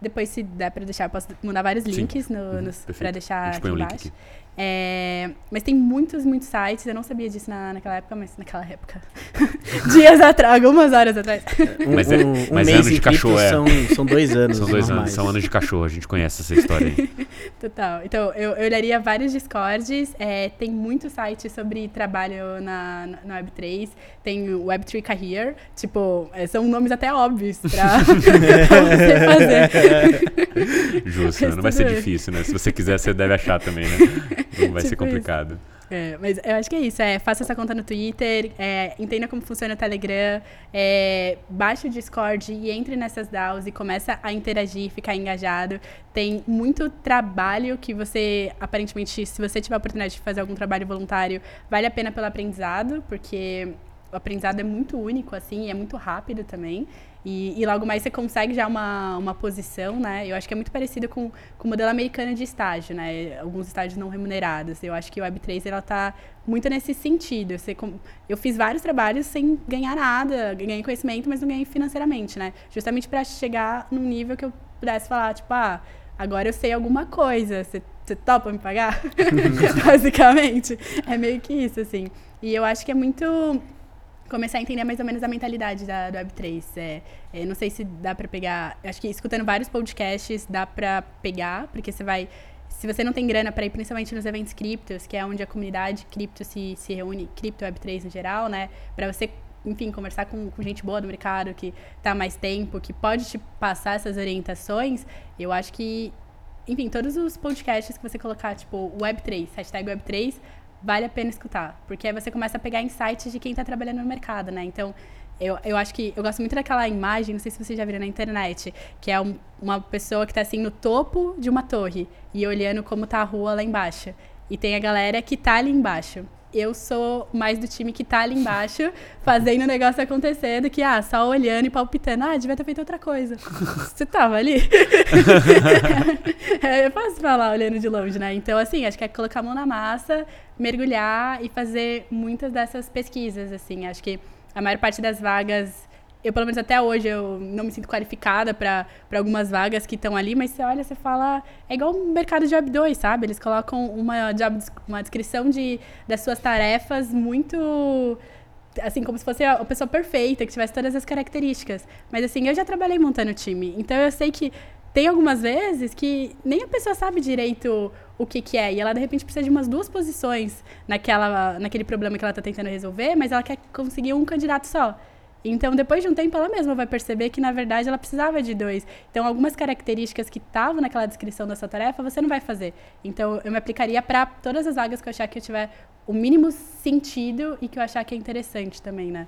depois, se der para deixar, eu posso mandar vários links no, uhum, para deixar aqui embaixo. Aqui. É, mas tem muitos, muitos sites. Eu não sabia disso na, naquela época, mas naquela época. Dias atrás, algumas horas atrás. Um, mas é, um, um mas é ano de cachorro, é. São, são dois anos. São dois normais. anos, são anos de cachorro, a gente conhece essa história aí. Total. Então, eu, eu olharia vários Discords. É, tem muitos sites sobre trabalho na, na, na Web3. Tem o Web3 Career. Tipo, é, são nomes até óbvios pra, pra você fazer. Justo, não vai ser difícil, né? Se você quiser, você deve achar também, né? Não vai tipo ser complicado. Isso. É, mas eu acho que é isso. É, faça essa conta no Twitter, é, entenda como funciona o Telegram, é, baixe o Discord e entre nessas DAOs e começa a interagir, ficar engajado. Tem muito trabalho que você, aparentemente, se você tiver a oportunidade de fazer algum trabalho voluntário, vale a pena pelo aprendizado, porque o aprendizado é muito único, assim, e é muito rápido também. E, e, logo mais você consegue já uma, uma posição, né? Eu acho que é muito parecido com, com o modelo americano de estágio, né? Alguns estágios não remunerados. Eu acho que o Web3 ela tá muito nesse sentido. Você, eu fiz vários trabalhos sem ganhar nada, ganhei conhecimento, mas não ganhei financeiramente, né? Justamente para chegar num nível que eu pudesse falar, tipo, ah, agora eu sei alguma coisa. Você, você topa me pagar? Basicamente. É meio que isso, assim. E eu acho que é muito começar a entender mais ou menos a mentalidade da, do Web3. É, é, não sei se dá para pegar. Acho que escutando vários podcasts dá para pegar, porque você vai. Se você não tem grana para ir, principalmente nos eventos criptos, que é onde a comunidade cripto se, se reúne, cripto Web3 no geral, né? Para você, enfim, conversar com, com gente boa do mercado, que está mais tempo, que pode te passar essas orientações, eu acho que enfim, todos os podcasts que você colocar, tipo, Web3, hashtag Web3, vale a pena escutar. Porque aí você começa a pegar insights de quem está trabalhando no mercado, né? Então, eu, eu acho que eu gosto muito daquela imagem, não sei se vocês já viram na internet, que é um, uma pessoa que está assim no topo de uma torre e olhando como tá a rua lá embaixo. E tem a galera que tá ali embaixo eu sou mais do time que tá ali embaixo, fazendo o negócio acontecer, do que, ah, só olhando e palpitando. Ah, devia ter feito outra coisa. Você tava ali? é fácil falar olhando de longe, né? Então, assim, acho que é colocar a mão na massa, mergulhar e fazer muitas dessas pesquisas, assim. Acho que a maior parte das vagas eu, pelo menos até hoje, eu não me sinto qualificada para algumas vagas que estão ali, mas você olha, você fala. É igual o mercado de Job 2, sabe? Eles colocam uma, job, uma descrição de, das suas tarefas muito. Assim, como se fosse a pessoa perfeita, que tivesse todas as características. Mas, assim, eu já trabalhei montando time. Então, eu sei que tem algumas vezes que nem a pessoa sabe direito o que, que é. E ela, de repente, precisa de umas duas posições naquela, naquele problema que ela está tentando resolver, mas ela quer conseguir um candidato só. Então, depois de um tempo, ela mesma vai perceber que, na verdade, ela precisava de dois. Então, algumas características que estavam naquela descrição da sua tarefa, você não vai fazer. Então, eu me aplicaria para todas as vagas que eu achar que eu tiver o mínimo sentido e que eu achar que é interessante também, né?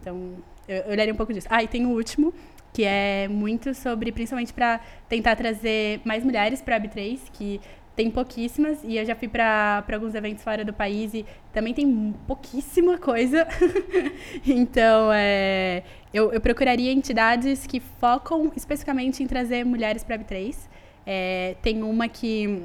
Então, eu, eu olharia um pouco disso. Ah, e tem o último, que é muito sobre, principalmente para tentar trazer mais mulheres para a B3, que tem pouquíssimas e eu já fui para alguns eventos fora do país e também tem pouquíssima coisa. então, é, eu, eu procuraria entidades que focam especificamente em trazer mulheres para B3. É, tem uma que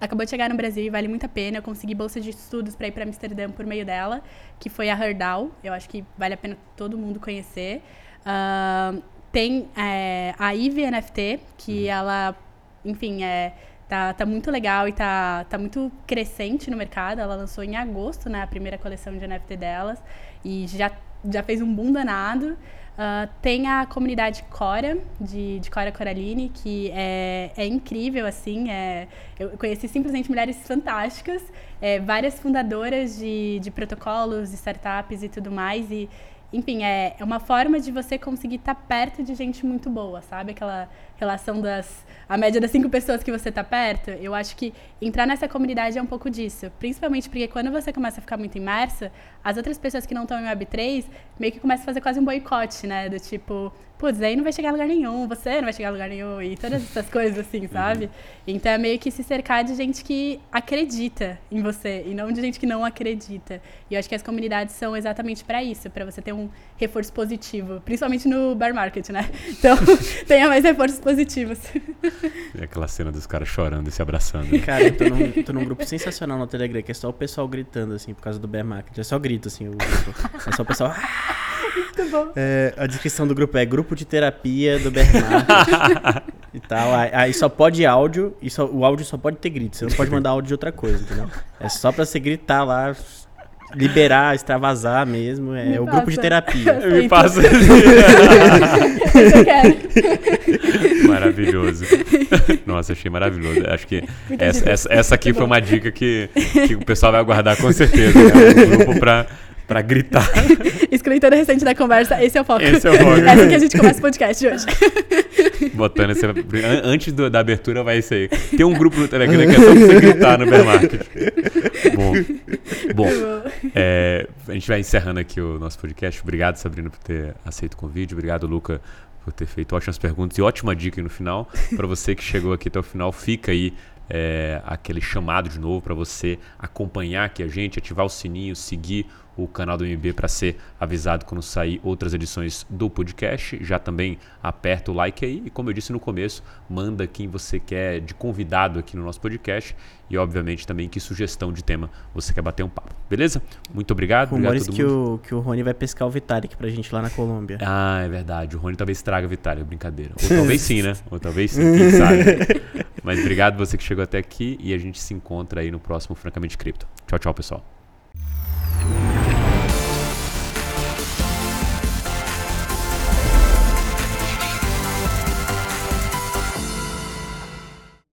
acabou de chegar no Brasil e vale muito a pena. Eu consegui bolsa de estudos para ir para Amsterdã por meio dela, que foi a Herdal. Eu acho que vale a pena todo mundo conhecer. Uh, tem é, a Ivy NFT, que uhum. ela, enfim, é Tá, tá muito legal e tá, tá muito crescente no mercado. Ela lançou em agosto, né, a primeira coleção de NFT delas. E já já fez um boom danado. Uh, tem a comunidade Cora, de, de Cora Coraline, que é, é incrível, assim. É, eu conheci simplesmente mulheres fantásticas, é, várias fundadoras de, de protocolos, startups e tudo mais. E, enfim, é, é uma forma de você conseguir estar tá perto de gente muito boa, sabe? Aquela relação das. a média das cinco pessoas que você está perto. Eu acho que entrar nessa comunidade é um pouco disso. Principalmente porque quando você começa a ficar muito imersa, as outras pessoas que não estão em Web3 meio que começam a fazer quase um boicote, né? Do tipo, putz, aí não vai chegar a lugar nenhum, você não vai chegar a lugar nenhum, e todas essas coisas assim, sabe? Uhum. Então é meio que se cercar de gente que acredita em você e não de gente que não acredita. E eu acho que as comunidades são exatamente para isso, para você ter um reforço positivo, principalmente no bear market, né? Então, tenha mais reforços positivos. É aquela cena dos caras chorando e se abraçando. Né? Cara, eu tô num, tô num grupo sensacional no Telegram, que é só o pessoal gritando, assim, por causa do bear market. É só grito, assim, o grupo. É só o pessoal... Muito bom. É, a descrição do grupo é grupo de terapia do Bernardo e tal. Aí só pode áudio, e só, o áudio só pode ter grito. Você não pode mandar áudio de outra coisa, entendeu? É só pra você gritar lá, liberar, extravasar mesmo. É Me o passa. grupo de terapia. Me passa. maravilhoso. Nossa, achei maravilhoso. Acho que essa, essa, essa, aqui foi uma dica que, que o pessoal vai aguardar com certeza. Né? Um grupo pra Pra gritar. Excluir toda a recente da conversa, esse é o foco. Esse é o foco. Essa que a gente começa o podcast de hoje. Botando esse, antes do, da abertura vai aí. Tem um grupo no Telegram que é só pra você gritar no bear market. Bom, bom é, a gente vai encerrando aqui o nosso podcast. Obrigado, Sabrina, por ter aceito o convite. Obrigado, Luca, por ter feito ótimas perguntas e ótima dica no final. Para você que chegou aqui até o final, fica aí é, aquele chamado de novo para você acompanhar aqui a gente, ativar o sininho, seguir o canal do MB para ser avisado quando sair outras edições do podcast. Já também aperta o like aí e, como eu disse no começo, manda quem você quer de convidado aqui no nosso podcast e, obviamente, também que sugestão de tema você quer bater um papo. Beleza? Muito obrigado. Rumores obrigado que, o, que o Rony vai pescar o Vitalik pra gente lá na Colômbia. Ah, é verdade. O Rony talvez traga o Vitalik, brincadeira. Ou talvez sim, né? Ou talvez sim, quem sabe. Mas obrigado você que chegou até aqui e a gente se encontra aí no próximo Francamente Cripto. Tchau, tchau, pessoal.